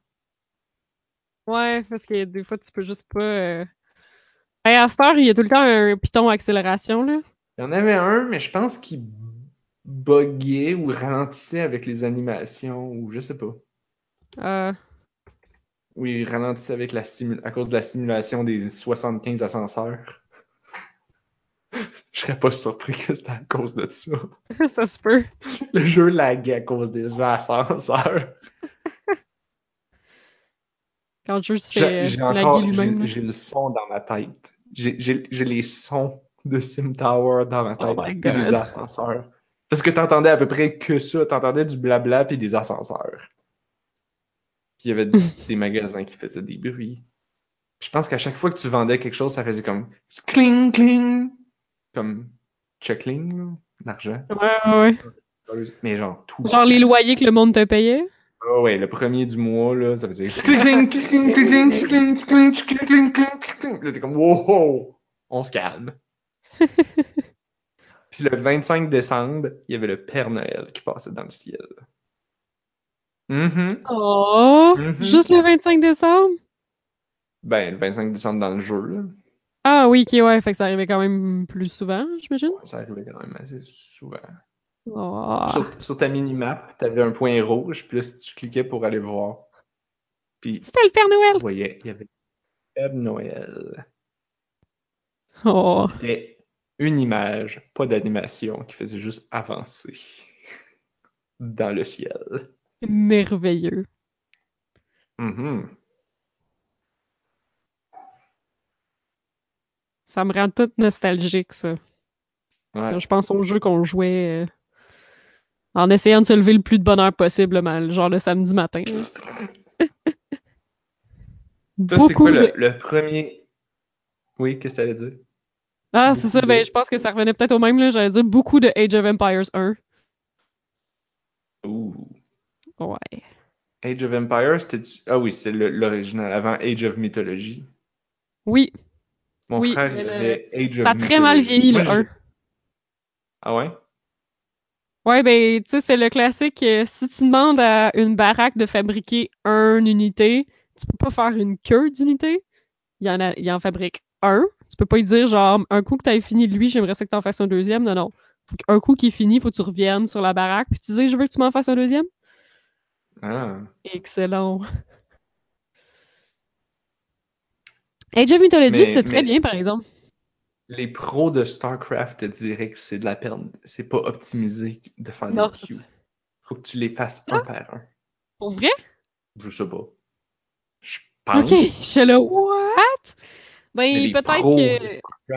Ouais, parce que des fois, tu peux juste pas. euh, Hey, à cette heure, il y a tout le temps un piton accélération, là. Il y en avait un, mais je pense qu'il buguait ou ralentissait avec les animations, ou je sais pas. Euh, Ou il ralentissait avec la à cause de la simulation des 75 ascenseurs. Je serais pas surpris que c'était à cause de ça. ça se peut. Le jeu laguait à cause des ascenseurs. Quand le jeu se J'ai fait j'ai euh, j'ai le son dans ma tête. J'ai- J'ai j'ai les sons de Sim Tower dans ma Oh tête et des ascenseurs. Parce que t'entendais à peu près que ça. T'entendais du blabla puis des ascenseurs. Puis il y avait des magasins qui faisaient des bruits. Puis je pense qu'à chaque fois que tu vendais quelque chose, ça faisait comme cling cling. Comme chuckling, là, l'argent. Ouais, ouais, ouais. Mais genre tout. Genre les loyers que le monde te payait? Ah ouais, le premier du mois, là, ça faisait cling, cling, cling, cling, cling, cling, cling, cling, cling, cling. Là, t'es comme, wow, on se calme. Puis le 25 décembre, il y avait le Père Noël qui passait dans le ciel. Mhm. Oh! Mhm. Juste le 25 décembre? Ben, le 25 décembre dans le jeu, là. Ah oui, ok, ouais, fait que ça arrivait quand même plus souvent, j'imagine. Ça arrivait quand même assez souvent. Oh. Sur, sur ta minimap, t'avais un point rouge, puis là, si tu cliquais pour aller voir, puis C'était le Père tu Noël! voyais, il y avait le Père Noël. Oh. C'était une image, pas d'animation, qui faisait juste avancer dans le ciel. Merveilleux. Mhm. Ça me rend toute nostalgique, ça. Ouais. Quand je pense aux jeux qu'on jouait euh, en essayant de se lever le plus de bonheur possible, mal, genre le samedi matin. Toi, c'est quoi le, premier? Oui, qu'est-ce que t'allais dire? Ah, c'est ça, ben je pense que ça revenait peut-être au même, là. J'allais dire beaucoup de Age of Empires 1. Ouh. Ouais. Age of Empires, c'était. Ah oui, c'était le- l'original, avant Age of Mythology. Oui, Mon Oui, frère, il le- avait Age of ça a très mal vieilli, Moi, le je- 1. Ah ouais? Ouais, ben, tu sais, c'est le classique. euh, si tu demandes à une baraque de fabriquer une unité, tu peux pas faire une queue d'unité. Il en, a, il en fabrique un. Tu peux pas lui dire, genre, un coup que t'as fini lui, j'aimerais ça que t'en fasses un deuxième. Non, non. Faut qu'un coup qui est fini, faut que tu reviennes sur la baraque, puis tu dis, je veux que tu m'en fasses un deuxième. Ah. Excellent. Age of Mythology, c'est très mais- bien, par exemple. Les pros de StarCraft te diraient que c'est de la perte. C'est pas optimisé de faire Non, des queues. Faut que tu les fasses un par un. Pour vrai? Je sais pas. Je pense. Ok, je suis là, what? Ben, les peut-être de que.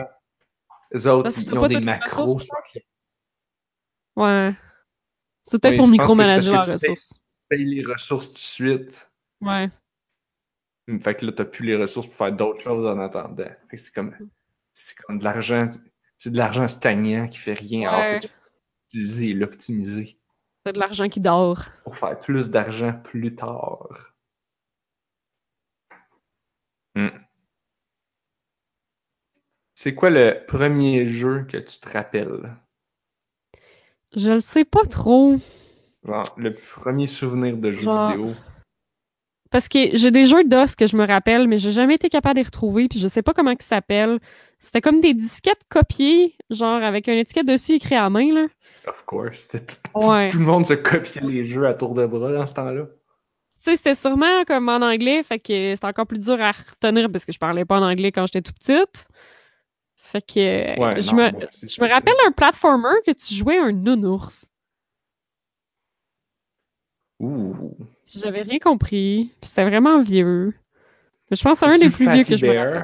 Eux autres, Parce ils ont des les macros. Ouais. C'est peut-être Oui, pour micromanager leurs tu payes- les ressources tout de suite. Ouais. Fait que là, t'as plus les ressources pour faire d'autres choses en attendant. Fait que c'est comme. C'est comme de l'argent. C'est de l'argent stagnant qui fait rien alors que tu peux l'utiliser et l'optimiser C'est de l'argent qui dort. pour faire plus d'argent plus tard. Hmm. C'est quoi le premier jeu que tu te rappelles? Je le sais pas trop. Genre, le premier souvenir de jeu Genre- vidéo. Parce que j'ai des jeux DOS que je me rappelle, mais j'ai jamais été capable de les retrouver, puis je sais pas comment ils s'appellent. C'était comme des disquettes copiées, genre avec une étiquette dessus écrit à main, là. Of course. Tout, Ouais. tout le monde se copiait les jeux à tour de bras dans ce temps-là. Tu sais, c'était sûrement comme en anglais, fait que c'était encore plus dur à retenir parce que je parlais pas en anglais quand j'étais tout petite. Fait que Ouais, je, non, me, je me rappelle un platformer que tu jouais un nounours. Ouh. J'avais rien compris, puis c'était vraiment vieux. Mais je pense que c'est un des plus vieux que je me.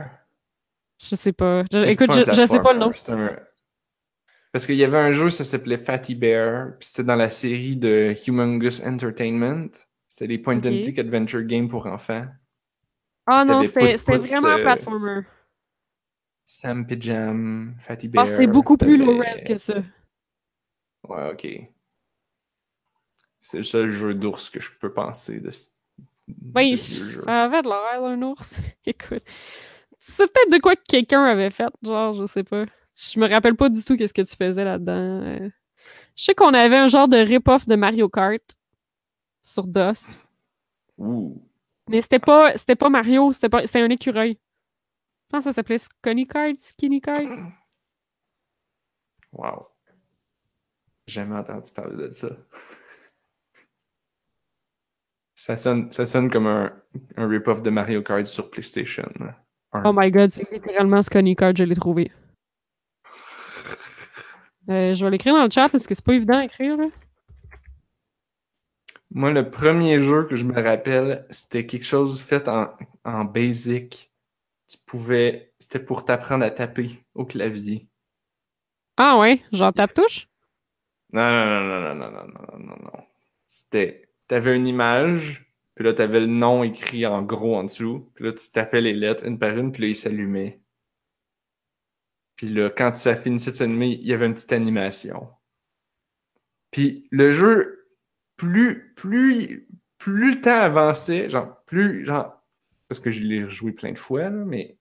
Je sais pas. Je- écoute, pas je, je sais pas le nom. un- Parce qu'il y avait un jeu, ça s'appelait Fatty Bear, puis c'était dans la série de Humongous Entertainment. C'était des point and click adventure games pour enfants. Ah non, T'avais c'était vraiment un euh, platformer. Sam Pijam, Fatty Bear. Ah, c'est beaucoup plus low res que ça. Ouais, ok. C'est le seul jeu d'ours que je peux penser de, ce- jeu. ça avait de l'air d'un ours. Écoute. C'est peut-être de quoi que quelqu'un avait fait, genre, je sais pas. Je me rappelle pas du tout qu'est-ce que tu faisais là-dedans. Euh, Je sais qu'on avait un genre de rip-off de Mario Kart sur DOS. Ouh. Mais c'était pas, c'était pas Mario, c'était pas, c'était un écureuil. Je pense que ça s'appelait Skinny Kart, Skinny Kart. Wow. Jamais entendu parler de ça. Ça sonne, ça sonne comme un, un rip-off de Mario Kart sur PlayStation. Un. Oh my god, c'est littéralement Skinny Kart, je l'ai trouvé. Euh, je vais l'écrire dans le chat parce que c'est pas évident à écrire, là. Moi, le premier jeu que je me rappelle, c'était quelque chose fait en, en basic. Tu pouvais. C'était pour t'apprendre à taper au clavier. Ah ouais, genre tape-touche? Non, non, non, non, non, non, non, non, non, non. C'était. T'avais une image, puis là, t'avais le nom écrit en gros en dessous, puis là, tu tapais les lettres une par une, puis là, il s'allumait. Puis là, quand ça finissait de s'allumer, il y avait une petite animation. Puis le jeu, plus, plus, plus le temps avançait, genre, plus, genre, parce que je l'ai rejoué plein de fois, là, mais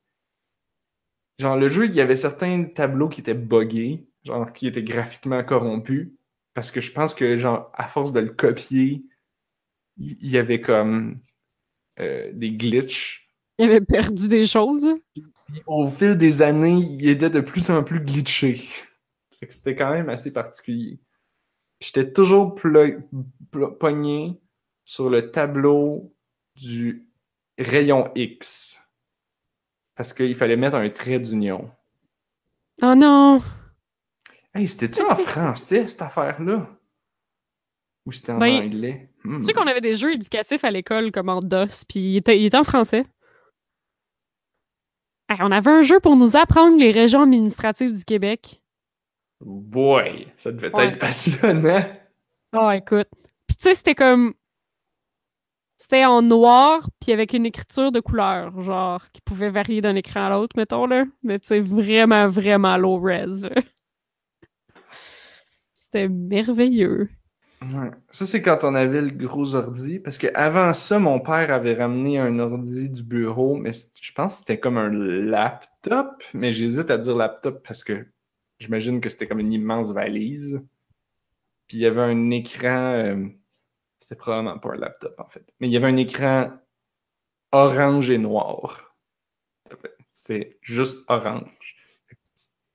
genre, le jeu, il y avait certains tableaux qui étaient buggés, genre, qui étaient graphiquement corrompus, parce que je pense que, genre, à force de le copier, il y avait comme euh, des glitches. Il avait perdu des choses. Puis au fil des années, il était de plus en plus glitché. C'était quand même assez particulier. J'étais toujours pogné sur le tableau du rayon X. Parce qu'il fallait mettre un trait d'union. Oh non! Hey, c'était-tu en français, cette affaire-là? Ou c'était en Ben, anglais? Hmm. Tu sais qu'on avait des jeux éducatifs à l'école comme en DOS, puis il était, il était en français. Hey, on avait un jeu pour nous apprendre les régions administratives du Québec. Boy, ça devait Ouais. être passionnant. Oh, écoute. Puis tu sais, c'était comme... C'était en noir, puis avec une écriture de couleur, genre, qui pouvait varier d'un écran à l'autre, mettons, là. Mais tu sais, vraiment, vraiment low res. C'était merveilleux. Ça, c'est quand on avait le gros ordi. Parce que avant ça, mon père avait ramené un ordi du bureau, mais je pense que c'était comme un laptop. Mais j'hésite à dire laptop parce que j'imagine que c'était comme une immense valise. Puis il y avait un écran. euh, C'était probablement pas un laptop en fait. Mais il y avait un écran orange et noir. C'est juste orange.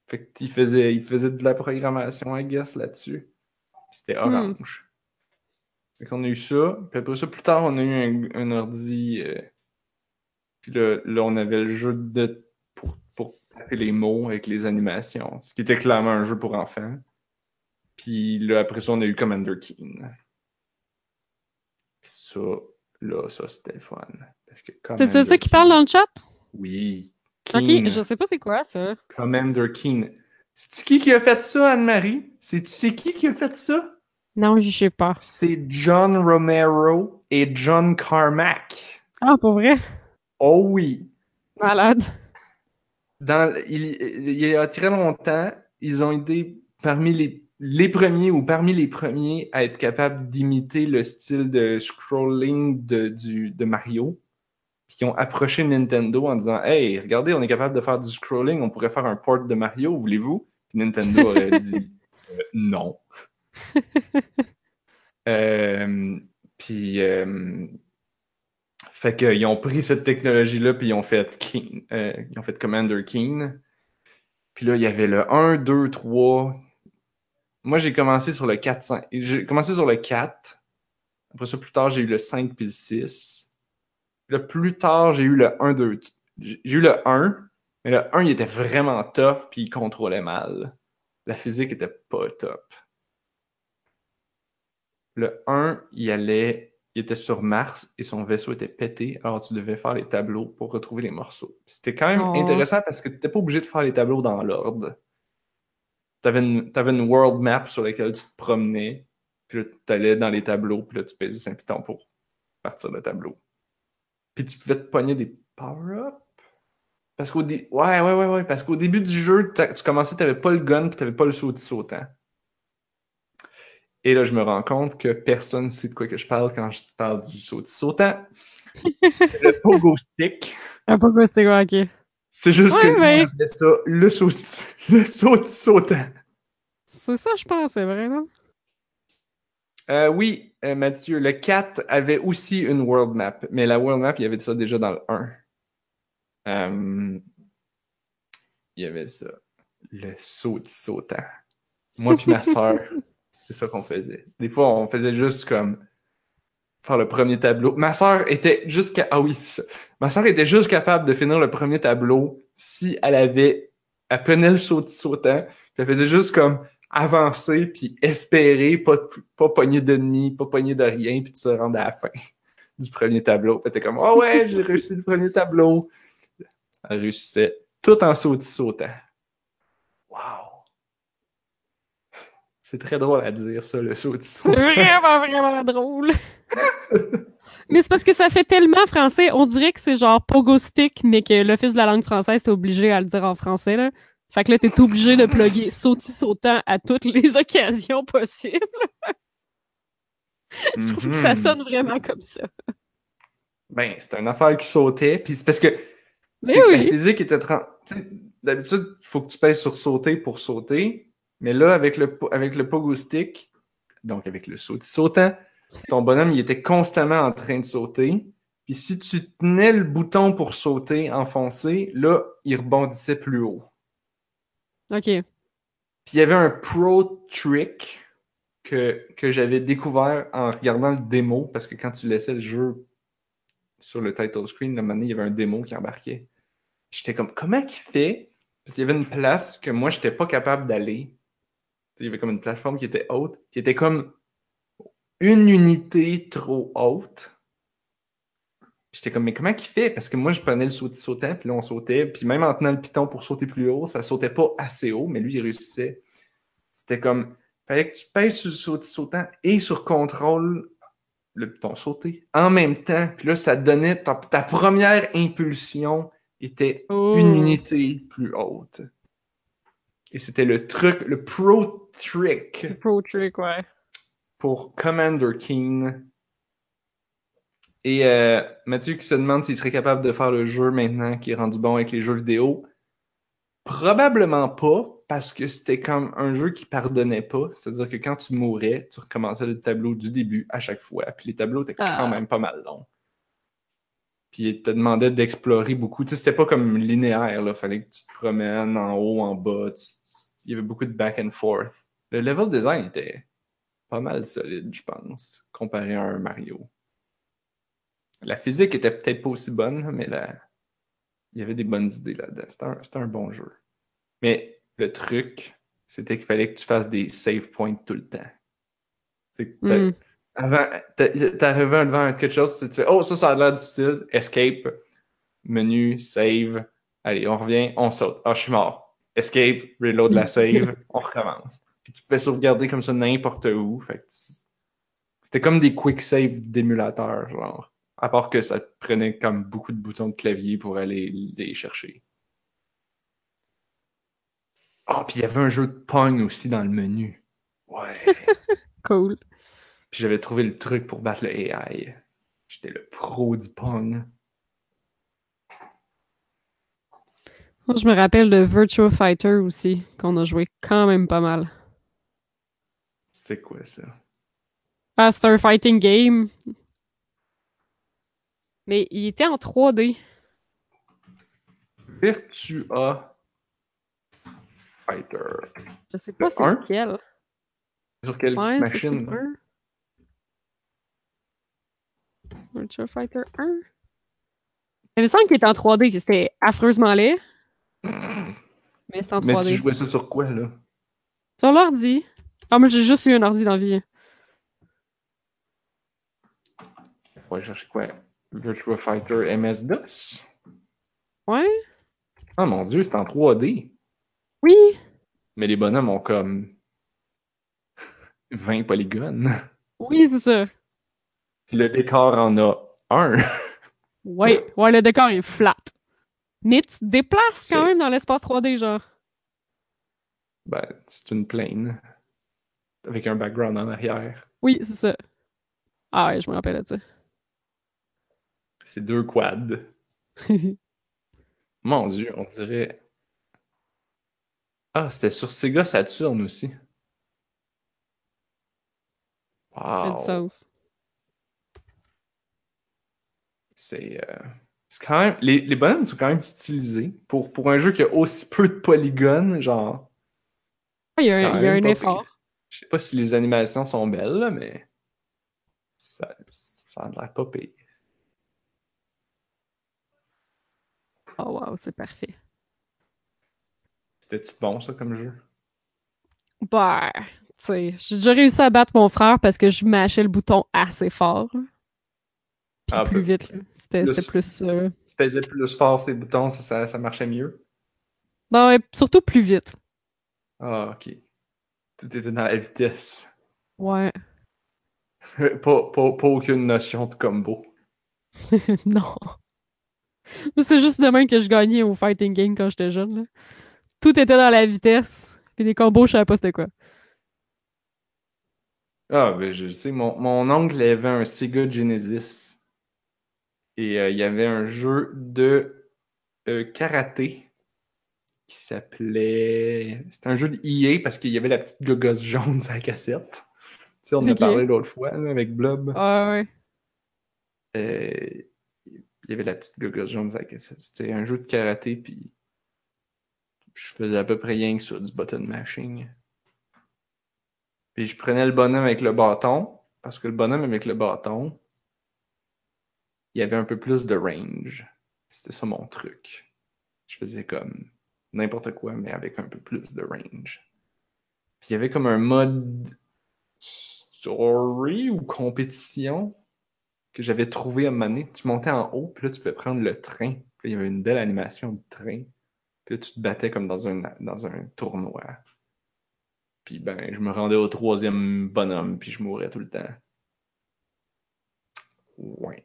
Fait qu'il faisait, il faisait de la programmation, I guess, là-dessus. C'était orange. Fait qu'on a eu ça. Puis après ça, plus tard, on a eu un, un ordi. euh, puis là, là, on avait le jeu de, pour, pour taper les mots avec les animations. Ce qui était clairement un jeu pour enfants. Puis là, après ça, on a eu Commander Keen. Puis ça, là, ça, c'était le fun. C'est ça, qui parle dans le chat? Oui. Ok, je sais pas c'est quoi, ça. Commander Keen. C'est-tu qui qui a fait ça, Anne-Marie? C'est qui qui a fait ça? Non, je sais pas. C'est John Romero et John Carmack. Ah, pour vrai? Oh oui. Malade. Dans, il, il y a très longtemps, ils ont été parmi les, les premiers ou parmi les premiers à être capables d'imiter le style de scrolling de, du, de Mario. Puis ils ont approché Nintendo en disant Hey, regardez, on est capable de faire du scrolling, on pourrait faire un port de Mario, voulez-vous? Puis Nintendo aurait dit Euh, non. Euh, puis, euh, fait qu'ils ont pris cette technologie-là, puis ils ont fait Keen, euh, ils ont fait Commander Keen. Puis là, il y avait le 1, 2, 3. Moi, j'ai commencé sur le 4, 5. J'ai commencé sur le 4. Après ça, plus tard, j'ai eu le 5 puis le 6. Là, plus tard, j'ai eu le 1, 2. J'ai eu le 1, mais le 1, il était vraiment tough, puis il contrôlait mal. La physique était pas top. Le 1, il allait, il était sur Mars et son vaisseau était pété, alors tu devais faire les tableaux pour retrouver les morceaux. C'était quand même Oh. intéressant parce que tu n'étais pas obligé de faire les tableaux dans l'ordre. Tu avais, une world map sur laquelle tu te promenais, puis tu allais dans les tableaux, puis là, tu pesais un piton pour partir le tableau. Puis tu pouvais te pogner des power-ups? Parce qu'au dé- ouais, ouais, ouais, ouais, parce qu'au début du jeu, tu commençais, tu n'avais pas le gun, tu n'avais pas le sautis sautant. Et là, je me rends compte que personne ne sait de quoi que je parle quand je parle du saut sautant. C'est le pogo stick. Un pogo stick, ouais, ok. C'est juste Ouais, que mais- ça le saut, le saut sautant. C'est ça, je pense, c'est vrai, non? Euh, oui, euh, Mathieu, le 4 avait aussi une world map, mais la world map, il y avait ça déjà dans le 1. Euh, il y avait ça. Le saut sautant. Moi puis ma soeur, c'est ça qu'on faisait. Des fois, on faisait juste comme faire le premier tableau. Ma soeur était jusqu'à. Ah oui, ça. Ma soeur était juste capable de finir le premier tableau si elle avait. Elle prenait le saut sautant, puis elle faisait juste comme avancer puis espérer, pas, pas pogner d'ennemis, pas pogner de rien, puis tu te rends à la fin du premier tableau. Puis t'es comme, oh ouais, j'ai réussi le premier tableau. Elle réussissait tout en saut sautant. Wow! C'est très drôle à dire, ça, le saut C'est vraiment, vraiment drôle. mais c'est parce que ça fait tellement français. On dirait que c'est genre pogo stick, mais que l'Office de la langue française est obligé à le dire en français, là. Fait que là, t'es obligé de plugger sauti sautant à toutes les occasions possibles. Je trouve que ça Mhm. sonne vraiment comme ça. Ben, c'est une affaire qui sautait, puis c'est parce que que la oui. physique était... D'habitude, il faut que tu pèses sur sauter pour sauter, mais là, avec le, avec le pogo stick, donc avec le saut sautant, ton bonhomme, il était constamment en train de sauter, puis si tu tenais le bouton pour sauter enfoncé, là, il rebondissait plus haut. OK. Puis il y avait un pro trick que, que j'avais découvert en regardant le démo, parce que quand tu laissais le jeu sur le title screen, le moment il y avait un démo qui embarquait. J'étais comme, comment qu'il fait? Parce qu'il y avait une place que moi, j'étais pas capable d'aller. Il y avait comme une plateforme qui était haute, qui était comme une unité trop haute. J'étais comme, mais comment qu'il fait? Parce que moi, je prenais le saut sautant, puis là, on sautait. Puis même en tenant le piton pour sauter plus haut, ça sautait pas assez haut, mais lui, il réussissait. C'était comme, fallait que tu pèses sur le saut sautant et sur contrôle le piton sauté en même temps. Puis là, ça donnait, ta, ta première impulsion était Oh. une unité plus haute. Et c'était le truc, le pro trick Pro trick, ouais. pour Commander Keen. Et euh, Mathieu qui se demande s'il serait capable de faire le jeu maintenant qui est rendu bon avec les jeux vidéo. Probablement pas, parce que c'était comme un jeu qui pardonnait pas. C'est-à-dire que quand tu mourais, tu recommençais le tableau du début à chaque fois. Puis les tableaux étaient Ah. quand même pas mal longs. Puis il te demandait d'explorer beaucoup. Tu sais, c'était pas comme linéaire, là. Fallait que tu te promènes en haut, en bas. Tu- Il y avait beaucoup de back and forth. Le level design était pas mal solide, je pense, comparé à un Mario. La physique était peut-être pas aussi bonne, mais la... il y avait des bonnes idées là-dedans. C'était un, bon jeu. Mais le truc, c'était qu'il fallait que tu fasses des save points tout le temps. C'est que t'as- Mm. avant, t'a- t'arrivais devant quelque chose, tu te fais Oh, ça, ça a l'air difficile. Escape, menu, save. Allez, on revient, on saute. Ah, je suis mort. Escape, reload la save, on recommence. Puis tu pouvais sauvegarder comme ça n'importe où. Fait que tu- C'était comme des quick save d'émulateur, genre. À part que ça prenait comme beaucoup de boutons de clavier pour aller les chercher. Ah, puis il y avait un jeu de Pong aussi dans le menu. Ouais. Cool. Puis j'avais trouvé le truc pour battre le AI. J'étais le pro du Pong. Moi, je me rappelle de Virtua Fighter aussi, qu'on a joué quand même pas mal. C'est quoi ça? Ah, un fighting game. Mais il était en 3D. Virtua Fighter. Je sais pas c'est lequel. Sur quelle Ouais, c'est machine? le 1. Virtua Fighter 1. Il me semble qu'il était en 3D, que c'était affreusement laid. Mais c'était en Mais 3D. tu jouais ça sur quoi, là? Sur l'ordi. Ah, moi, j'ai juste eu un ordi dans la vie. Ouais, chercher quoi? Virtua Fighter MS-DOS? Ouais? Ah mon dieu, c'est en 3D. Oui! Mais les bonhommes ont comme 20 polygones. Oui, c'est ça. Puis le décor en a un. Ouais, ouais, le décor est flat. Mais tu te déplaces quand même dans l'espace 3D, genre. Ben, c'est une plaine. avec un background en arrière. Oui, c'est ça. Ah ouais, je me rappelle de ça. C'est deux quads. Mon Dieu, on dirait. Ah, c'était sur Sega Saturn aussi. Ça fait du Wow. sens. C'est euh, c'est quand même. Les, les bonhommes sont quand même stylisés. Pour, pour un jeu qui a aussi peu de polygones, genre. Ah, Il y a un, il y a un effort. pire. Je sais pas si les animations sont belles, mais. Ça, ça a l'air pas pire. Oh wow, c'est parfait. C'était-tu bon, ça, comme jeu? Bah, tu sais, j'ai déjà réussi à battre mon frère parce que je mâchais le bouton assez fort. Puis Ah, plus peu- vite. C'était plus- plus. euh, Tu faisais plus fort ces boutons, ça, ça, ça marchait mieux? Bah ouais, surtout plus vite. Ah, ok. Tout était dans la vitesse. Ouais. pas, pas, pas aucune notion de combo. non. C'est juste demain que je gagnais au fighting game quand j'étais jeune. là. Tout était dans la vitesse. Puis les combos, je savais pas c'était quoi. Ah, ben je sais, mon, mon oncle avait un Sega Genesis. Et euh, il y avait un jeu de euh, karaté qui s'appelait. C'était un jeu de EA parce qu'il y avait la petite gogosse jaune sur la cassette. Tu sais, on en a parlé l'autre fois là, avec Blob. Ah ouais. Euh, il y avait la petite gogosse jaune sur la cassette. C'était un jeu de karaté, puis je faisais à peu près rien que ça, du button mashing. Puis je prenais le bonhomme avec le bâton, parce que le bonhomme avec le bâton, il y avait un peu plus de range. C'était ça mon truc. Je faisais comme n'importe quoi, mais avec un peu plus de range. Puis il y avait comme un mode story ou compétition que j'avais trouvé à un moment donné. Tu montais en haut, puis là, tu pouvais prendre le train. Puis là, il y avait une belle animation de train. Puis là, tu te battais comme dans un, dans un tournoi. Puis ben, je me rendais au troisième bonhomme, puis je mourais tout le temps. Ouais.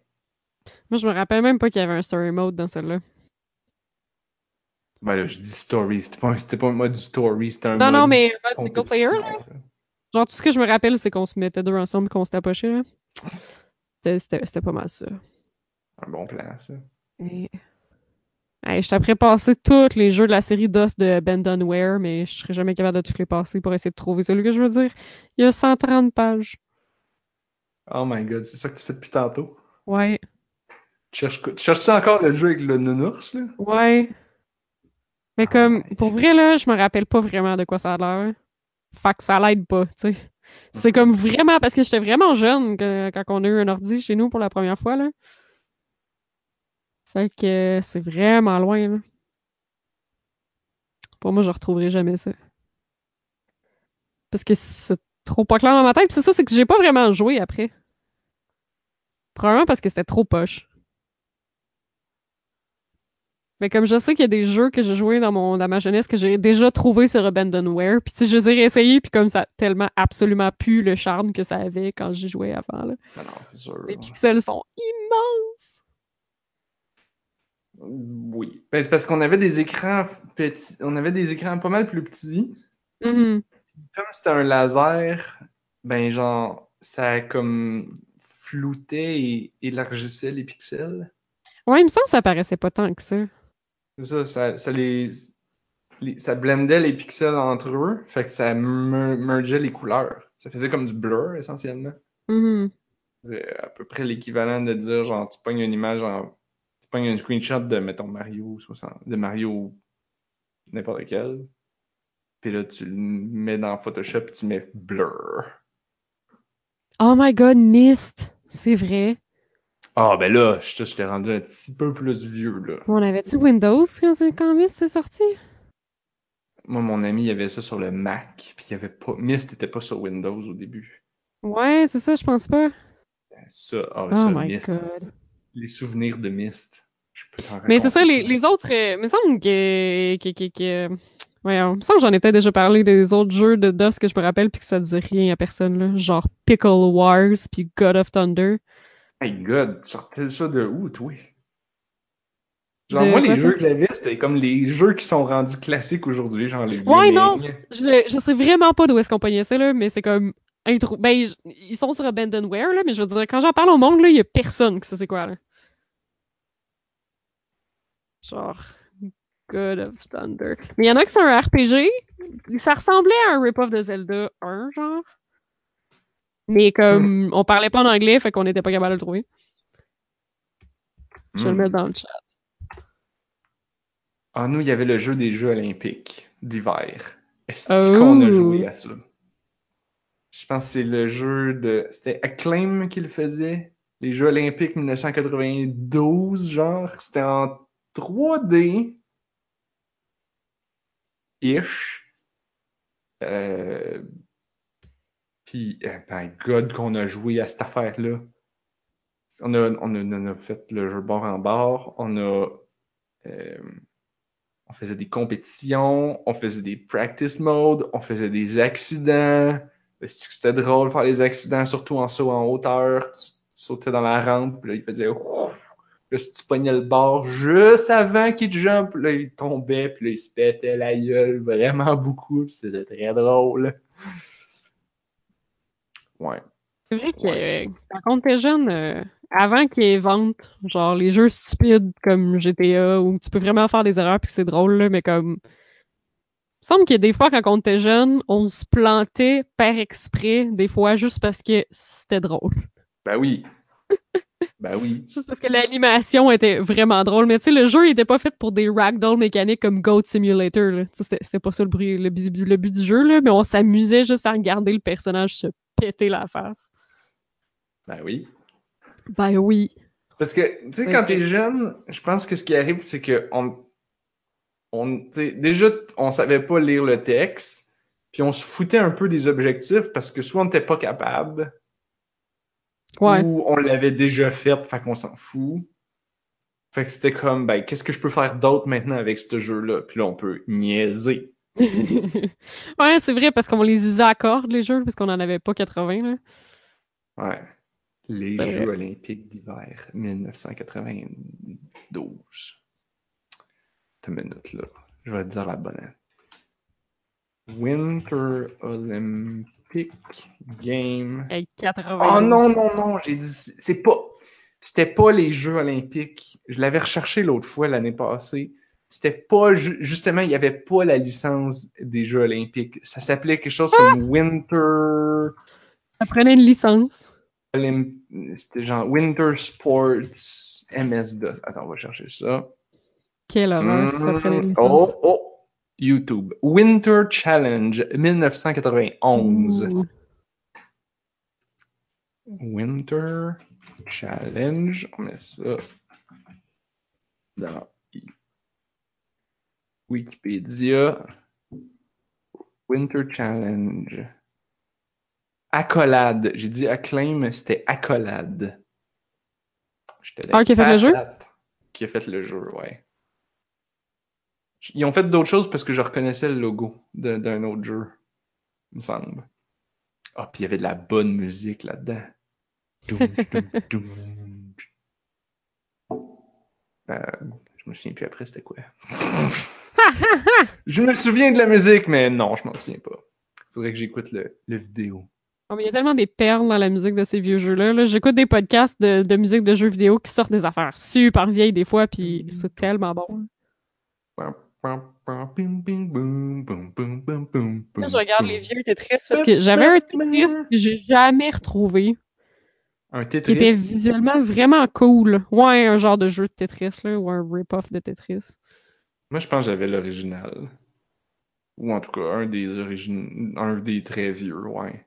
Moi, je me rappelle même pas qu'il y avait un story mode dans celui-là. Ben là, je dis story, c'était pas, un- pas un mode story, c'était un Non, mode non, mais un mode single player, là. Genre, tout ce que je me rappelle, c'est qu'on se mettait deux ensemble et qu'on se tapochait, là. C'était- pas mal ça. Un bon plan, ça. Et... Hey, je t'apprends passer tous les jeux de la série DOS de Abandonware, mais je serais jamais capable de tous les passer pour essayer de trouver celui que je veux dire. Il y a 130 pages. Oh my god, c'est ça que tu fais depuis tantôt? Ouais, Tu cherches, tu cherches encore le jeu avec le nounours, là? ouais. Mais Ah comme, pour vrai, là, je me rappelle pas vraiment de quoi ça a l'air. Fait que ça l'aide pas, tu sais. C'est comme vraiment, parce que j'étais vraiment jeune que- quand on a eu un ordi chez nous pour la première fois, là. Fait que c'est vraiment loin. Pour moi, je retrouverai jamais ça. Parce que c'est trop pas clair dans ma tête. Puis c'est ça, c'est que j'ai pas vraiment joué après. Probablement parce que c'était trop poche. Mais comme je sais qu'il y a des jeux que j'ai joués dans, mon, dans ma jeunesse que j'ai déjà trouvé sur Abandonware, puis tu sais, je les ai réessayés, puis comme ça a tellement absolument pu le charme que ça avait quand j'y jouais avant, là. Non, non, c'est sûr. Les pixels sont immenses! Oui. Ben, c'est parce qu'on avait des écrans petits. On avait des écrans pas mal plus petits. Mhm. Comme c'était un laser, ben genre, ça comme floutait et élargissait les pixels. Ouais, il me semble que ça paraissait pas tant que ça. C'est ça, ça, ça les, les- Ça blendait les pixels entre eux, fait que ça mer- mergeait les couleurs. Ça faisait comme du blur, essentiellement. Euh, à peu près l'équivalent de dire, genre, tu pognes une image en... Tu pognes un screenshot de, mettons, Mario 60... de Mario n'importe lequel. Puis là, tu le mets dans Photoshop et tu mets blur. Oh my god, Myst! C'est vrai. Ah, ben là, je je t'ai rendu un petit peu plus vieux, là. On avait-tu Windows quand, quand Myst est sorti? Moi, mon ami, il avait ça sur le Mac, puis il y avait pas... Myst était pas sur Windows au début. Ouais, c'est ça, je pense pas. Ben, Ça, ah, Oh ça, my Myst. god. Les souvenirs de Myst. Je peux t'en Mais c'est ça, les, les autres, euh, il me semble que, que, que, que- voyons, il me semble que j'en ai peut-être déjà parlé des autres jeux de DOS que je me rappelle puis que ça disait rien à personne, là. Genre Pickle Wars puis God of Thunder. My God, tu sortais ça de où, toi? Genre, De moi, les jeux que j'avais, c'était comme les jeux qui sont rendus classiques aujourd'hui, genre les Ouais, non. Je, je sais vraiment pas d'où est-ce qu'on pognait ça, là, mais c'est comme. intro- Ben, ils sont sur Abandonware, là, mais je veux dire, quand j'en parle au monde, là, il y a personne qui sait c'est quoi, là. Genre. God of Thunder. Mais il y en a qui sont un RPG. Ça ressemblait à un rip-off de Zelda 1, genre. Mais comme on parlait pas en anglais, fait qu'on était pas capable de le trouver. Je vais le Hmm. mettre dans le chat. Ah, nous, il y avait le jeu des Jeux olympiques d'hiver. Est-ce qu'on a Oh. joué à ça? Je pense que c'est le jeu de... C'était Acclaim qui le faisait. Les Jeux olympiques 1992, genre. C'était en 3D. Ish. Euh... Puis, eh, my God, qu'on a joué à cette affaire-là. On a, on, a, on a fait le jeu bord en bord. On a... euh, on faisait des compétitions, on faisait des practice modes, on faisait des accidents. C'était drôle de faire les accidents, surtout en saut en hauteur. Tu, sautais dans la rampe, puis là, il faisait. Là, si tu pognais le bord juste avant qu'il jump, là, il tombait, puis là, il se pétait la gueule vraiment beaucoup. C'était très drôle. Ouais. C'est vrai que euh, quand on était jeune, euh, avant qu'ils inventent genre les jeux stupides comme GTA où tu peux vraiment faire des erreurs puis que c'est drôle là, mais comme il me semble que des fois quand on était jeune, on se plantait par exprès des fois juste parce que c'était drôle. Ben oui. Ben oui. Juste parce que l'animation était vraiment drôle. Mais tu sais, le jeu il était pas fait pour des ragdoll mécaniques comme Goat Simulator. C'était pas ça le, bruit- le, but- le but du jeu, là, mais on s'amusait juste à regarder le personnage se péter la face. Ben oui. Ben oui. Parce que, tu sais, Ouais. quand t'es jeune, je pense que ce qui arrive, c'est que on, on, déjà, on savait pas lire le texte, puis on se foutait un peu des objectifs parce que soit on n'était pas capable, Ouais. ou on l'avait déjà fait, fait qu'on s'en fout. Fait que c'était comme, ben, qu'est-ce que je peux faire d'autre maintenant avec ce jeu-là? Puis là, on peut niaiser. ouais, c'est vrai, parce qu'on les usait à cordes, les jeux, parce qu'on en avait pas 80, là. Ouais. Les Jeux vrai. olympiques d'hiver 1992. Attends une minute, là. Je vais te dire la bonne. Winter Olympic Game. 80. Oh non, non, non, j'ai dit. C'est pas. C'était pas les Jeux olympiques. Je l'avais recherché l'autre fois, l'année passée. C'était pas. ju- Justement, il n'y avait pas la licence des Jeux olympiques. Ça s'appelait quelque chose comme Winter. Ça prenait une licence. Olymp- C'était genre Winter Sports MS-DOS. Attends, on va chercher ça. Quelle horreur que ça prenait une Mm, licence. oh, oh, YouTube. Winter Challenge 1991. Ouh. Winter Challenge. On met ça dans Wikipédia. Winter Challenge. Accolade. J'ai dit acclaim, mais c'était accolade. Ah, qui a fait le jeu? Qui a fait le jeu, ouais. Ils ont fait d'autres choses parce que je reconnaissais le logo d'un autre jeu, il me semble. Ah, puis il y avait de la bonne musique là-dedans. Euh, je me souviens plus après, c'était quoi? je me souviens de la musique, mais non, je m'en souviens pas. Faudrait que j'écoute le, le vidéo. Oh, mais il y a tellement des perles dans la musique de ces vieux jeux-là. là. J'écoute des podcasts de, de musique de jeux vidéo qui sortent des affaires super vieilles des fois, puis c'est tellement bon. Là, je regarde les vieux Tetris parce que j'avais un Tetris que j'ai jamais retrouvé, Un qui Tetris. était visuellement vraiment cool. Ouais, un genre de jeu de Tetris, là, ou un rip-off de Tetris. Moi, je pense que j'avais l'original. Ou en tout cas, un des origines, un des très vieux, ouais.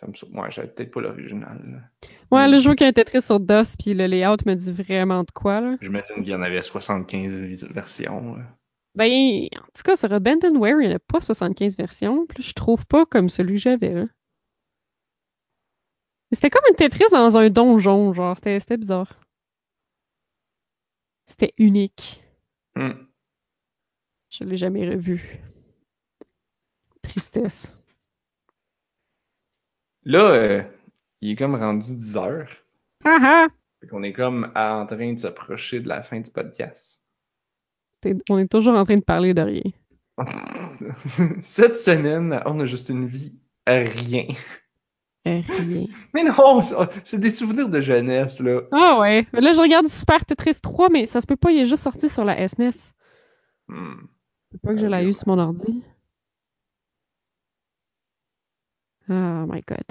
Ça me sou- Ouais, j'avais peut-être pas l'original. Ouais, le jeu qui a un Tetris sur DOS, puis le layout me dit vraiment de quoi, là. J'imagine qu'il y en avait 75 vis- versions. là. Ben, en tout cas, sur Abandonware, il n'y en a pas 75 versions. Puis je trouve pas comme celui que j'avais, là. C'était comme une Tetris dans un donjon, genre. C'était bizarre. C'était unique. Hmm. Je l'ai jamais revu. Tristesse. Là, euh, il est comme rendu 10 heures. Ah ah! Fait qu'on est comme en train de s'approcher de la fin du podcast. On est toujours en train de parler de rien. Cette semaine, on a juste une vie à rien. Rien. Mais non, c'est des souvenirs de jeunesse, là. Ah ouais. Là, je regarde Super Tetris 3, mais ça se peut pas, il est juste sorti sur la SNES. Hmm. C'est pas que je l'ai eu sur mon ordi. Oh my god.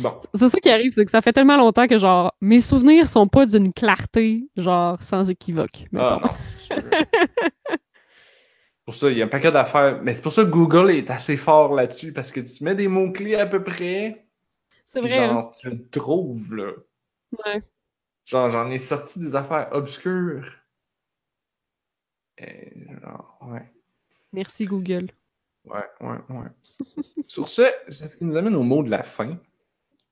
Bon. C'est ça qui arrive, c'est que ça fait tellement longtemps que, genre, mes souvenirs sont pas d'une clarté, genre, sans équivoque. Ah non, c'est sûr. pour ça, il y a un paquet d'affaires. Mais c'est pour ça que Google est assez fort là-dessus, parce que tu mets des mots-clés à peu près. C'est vrai. Genre, hein. tu le trouves, là. Ouais. Genre, j'en ai sorti des affaires obscures. Et, genre, ouais. Merci, Google. Ouais, ouais, ouais. Sur ce, c'est ce qui nous amène au mot de la fin.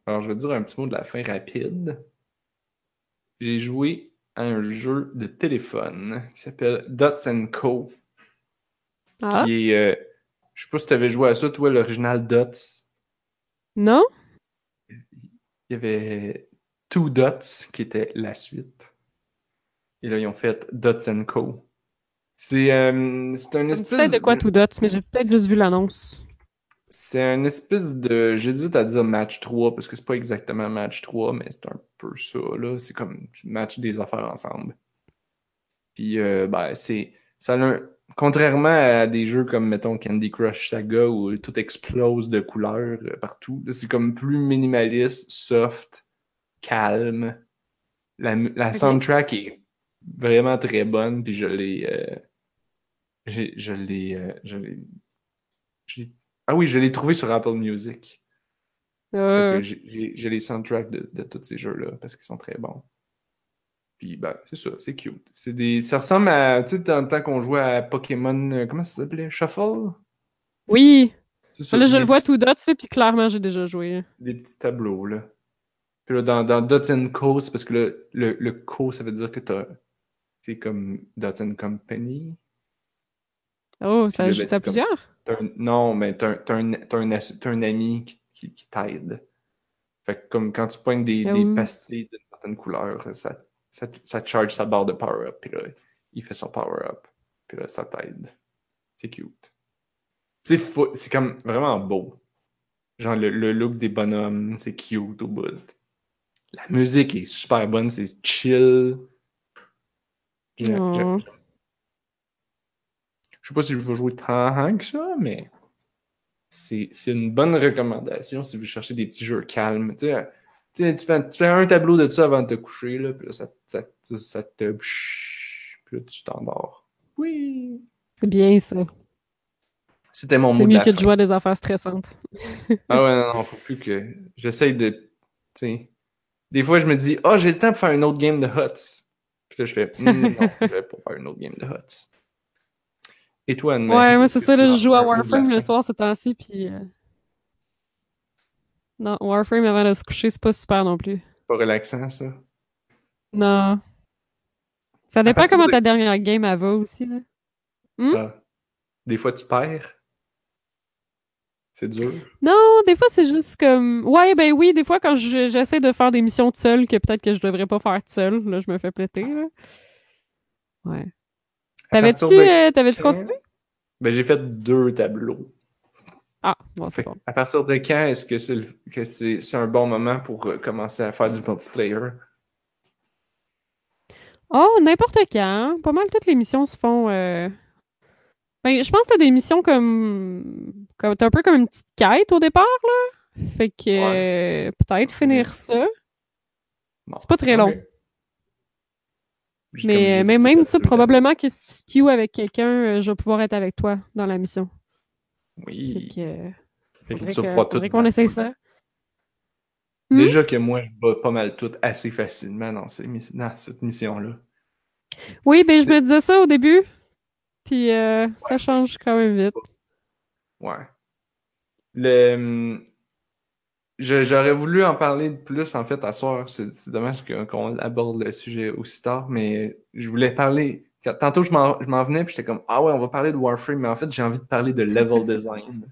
Alors, je vais dire un petit mot de la fin rapide. J'ai joué à un jeu de téléphone qui s'appelle Dots Co. Ah. Qui est. Euh, je sais pas si tu avais joué à ça, toi, l'original Dots. Non? Il y avait Two Dots qui était la suite. Et là, ils ont fait Dots Co. C'est euh, c'est un espèce. Peut-être de quoi Two Dots, mais j'ai peut-être juste vu l'annonce. C'est un espèce de. J'hésite à dire match 3 parce que c'est pas exactement match 3, mais c'est un peu ça. là. C'est comme tu matches des affaires ensemble. Puis, euh, ben, c'est. Ça a un... Contrairement à des jeux comme, mettons, Candy Crush Saga où tout explose de couleurs euh, partout, c'est comme plus minimaliste, soft, calme. La, la soundtrack est vraiment très bonne, puis je l'ai. Euh... Je l'ai. Euh... Je l'ai. Ah oui, je l'ai trouvé sur Apple Music. J'ai les soundtracks de, de tous ces jeux-là parce qu'ils sont très bons. Puis, ben, c'est ça, c'est cute. C'est des... Ça ressemble à, tu sais, dans le temps qu'on jouait à Pokémon, euh, comment ça s'appelait? Shuffle? Oui! Ça, là, je le vois tout dot, puis clairement, j'ai déjà joué. Des petits tableaux, là. Puis là, dans, dans Dots and Co, c'est parce que le, le, le Co, ça veut dire que t'as... C'est comme Dots and Company. Oh, ça ajoute ben, à plusieurs? non, mais t'as un, un, un, ami qui, qui, qui t'aide. Fait que comme quand tu pointes des, ah des pastilles d'une certaine couleur, ça, ça, ça, charge sa barre de power-up, puis là, il fait son power-up, puis là, ça t'aide. C'est cute. C'est c'est comme vraiment beau. Genre, le, le look des bonhommes, c'est cute au bout. La musique est super bonne, c'est chill. Oh. Je sais pas si je vais jouer tant que ça, mais c'est une bonne recommandation si vous cherchez des petits jeux calmes. Tu, sais, tu, fais, tu fais, un tableau de ça avant de te coucher, là, puis là, ça, ça, ça te. Puis là, tu t'endors. Oui! C'est bien ça. C'était mon mot C'est mieux que de jouer à des affaires stressantes. ah ouais, non, non, faut plus que. J'essaye de. Tu sais. Des fois, je me dis, oh, j'ai le temps de faire une autre game de Huts. Puis là, je fais, mm, non, je vais pas faire une autre game de Huts. Et toi, Anne Ouais, moi, c'est ça, là, je joue à Warframe le soir ce temps-ci, puis. Euh... Non, Warframe avant de se coucher, c'est pas super non plus. Pas relaxant, ça? Non. Ça dépend comment ta dernière game elle va aussi, là. Hmm? Ah. Des fois, tu perds. C'est dur. Non, des fois, c'est juste comme. Ouais, ben oui, des fois, quand j'essaie de faire des missions seule que peut-être que je devrais pas faire seule, là, je me fais péter, là. Ouais. T'avais-tu euh, continué? Ben, j'ai fait deux tableaux. Ah, bon, c'est bon. À partir de quand est-ce que c'est un bon moment pour euh, commencer à faire du multiplayer? Oh, n'importe quand. Pas mal toutes les missions se font. Euh... Ben, je pense que t'as des missions comme. comme t'as un peu comme une petite quête au départ, là. Fait que euh, peut-être finir ça. c'est pas très long. Mais, mais même ça, probablement que si tu queues avec quelqu'un, euh, je vais pouvoir être avec toi dans la mission. Oui. Fait que, faudrait qu'on essaye ça. Hmm? Déjà que moi, je bats pas mal tout assez facilement dans, cette mission-là. Oui, ben je me disais ça au début. Puis euh, ça change quand même vite. Ouais. Le, hum, J'aurais voulu en parler de plus, en fait, à soir. C'est dommage qu'on aborde le sujet aussi tard, mais je voulais parler. Tantôt, je m'en venais, puis j'étais comme, ah ouais, on va parler de Warframe, mais en fait, j'ai envie de parler de level design.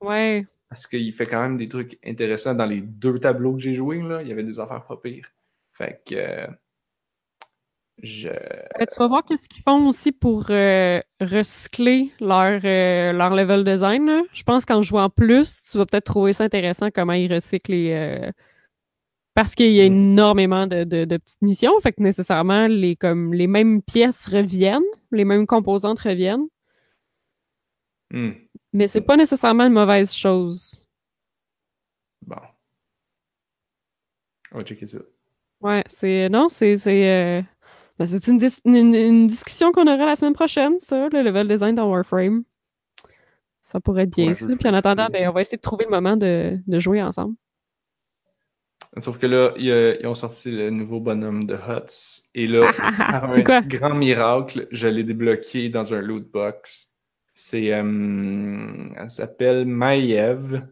Ouais. Parce qu'il fait quand même des trucs intéressants dans les deux tableaux que j'ai joués. Là. Il y avait des affaires pas pires. Fait que. euh, je. Euh, tu vas voir qu'est-ce qu'ils font aussi pour euh, recycler leur, euh, leur level design. là. Je pense qu'en jouant plus, tu vas peut-être trouver ça intéressant comment ils recyclent les. Parce qu'il y a Mm. énormément de, de- de petites missions, fait que nécessairement les, comme, les mêmes pièces reviennent, les mêmes composantes reviennent, Hmm, mais c'est pas nécessairement une mauvaise chose. Bon. On va checker ça. Ouais, c'est. Non, c'est. C'est euh, ben, une, dis- une- une discussion qu'on aura la semaine prochaine, ça, le level design dans Warframe. Ça pourrait être bien Ouais, ça. Puis en attendant, ben, on va essayer de trouver le moment de, de jouer ensemble. Sauf que là, ils ont sorti le nouveau bonhomme de Huts. Et là, par un C'est quoi? grand miracle, je l'ai débloqué dans un loot box. C'est. euh, elle s'appelle Maiev.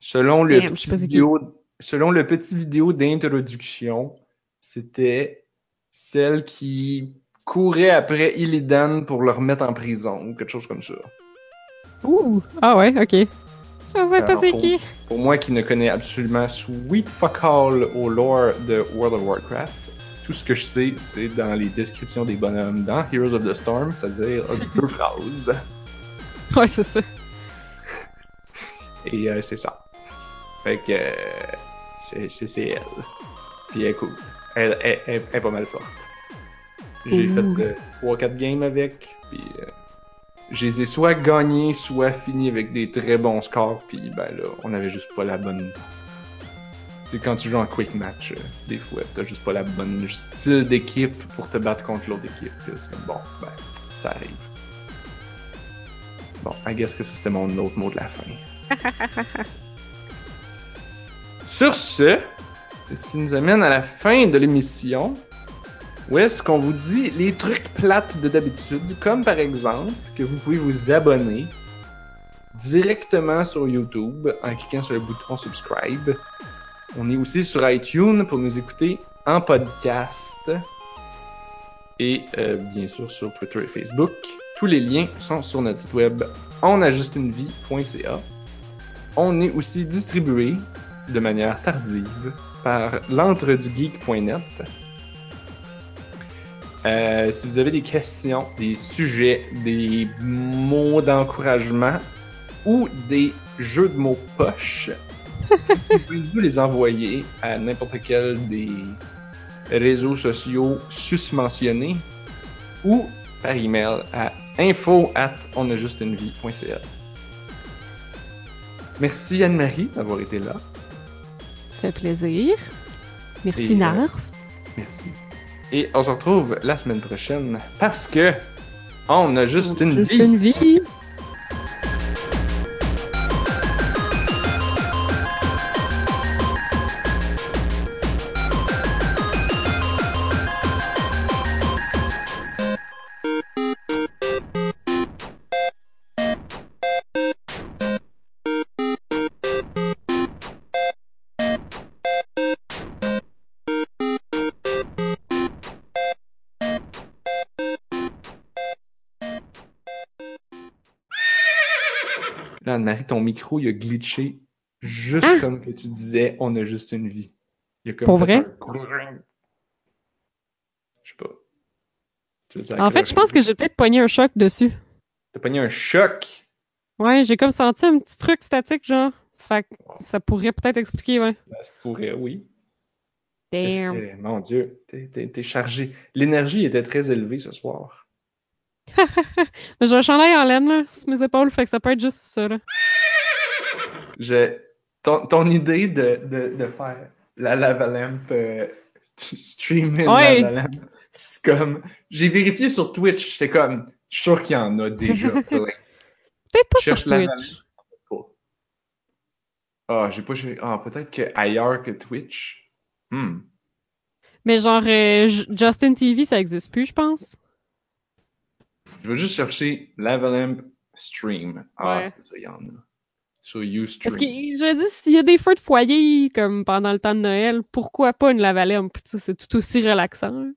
Selon le, Damn, petit vidéo, selon le petit vidéo d'introduction, c'était celle qui courait après Illidan pour le remettre en prison ou quelque chose comme ça. Ouh! Ah ouais, ok. Je sais pas c'est pour- qui? Pour moi qui ne connais absolument sweet fuck all au lore de World of Warcraft, tout ce que je sais, c'est dans les descriptions des bonhommes dans Heroes of the Storm, c'est-à-dire deux phrases. Ouais, c'est ça. Et euh, c'est ça. Fait que euh, c'est- elle. Puis elle est cool. Elle, elle- elle- elle est pas mal forte. J'ai fait 3-4 games avec, puis euh, je les ai soit gagnés, soit finis avec des très bons scores, puis ben là, on avait juste pas la bonne. Tu sais, quand tu joues en quick match, euh, des fois, t'as juste pas la bonne style d'équipe pour te battre contre l'autre équipe. C'est comme, bon, ben, ça arrive. Bon, I guess que ça c'était mon autre mot de la fin. Sur ce, c'est ce qui nous amène à la fin de l'émission. Où est-ce qu'on vous dit les trucs plates de d'habitude, comme par exemple que vous pouvez vous abonner directement sur YouTube en cliquant sur le bouton subscribe. On est aussi sur iTunes pour nous écouter en podcast. Et euh, bien sûr sur Twitter et Facebook. Tous les liens sont sur notre site web onajustunevie.ca. On est aussi distribué de manière tardive par l'entredugeek.net. Euh, si vous avez des questions, des sujets, des mots d'encouragement ou des jeux de mots poches, vous pouvez nous les envoyer à n'importe quel des réseaux sociaux susmentionnés ou par email à info at onajustunevie.ca. Merci Anne-Marie d'avoir été là. Ça fait plaisir. Merci, Et, euh, Narf. Merci. Et on se retrouve la semaine prochaine parce que on a juste une Juste vie. une vie. Ton micro, il a glitché juste Ah! comme que tu disais, on a juste une vie. Il a comme Pour vrai? un. Je sais pas. En fait, je pense que j'ai peut-être pogné un choc dessus. T'as pogné un choc? Ouais, j'ai comme senti un petit truc statique, genre. Fait que ça pourrait peut-être expliquer, ouais. Ça se pourrait, oui. Damn. que- Mon Dieu, t'es- chargé. L'énergie était très élevée ce soir. J'ai un chandail en laine, là, sur mes épaules, fait que ça peut être juste ça, là. Je... Ton, ton idée de, de, de faire la lavalamp euh, streamer lavalamp, c'est comme. J'ai vérifié sur Twitch, j'étais comme. Je suis sûr qu'il y en a déjà. Peut-être pas sur Twitch. Ah, j'ai pas. Ah, peut-être que ailleurs que Twitch. Hmm. Mais genre, euh, Justin TV, ça existe plus, je pense. Je vais juste chercher Lavalamp Stream. Ah, Ouais. c'est ça, il y en a. Sur Parce Ustream. que, je dis, s'il y a des feux de foyer, comme pendant le temps de Noël, pourquoi pas une sais, C'est tout aussi relaxant. hein.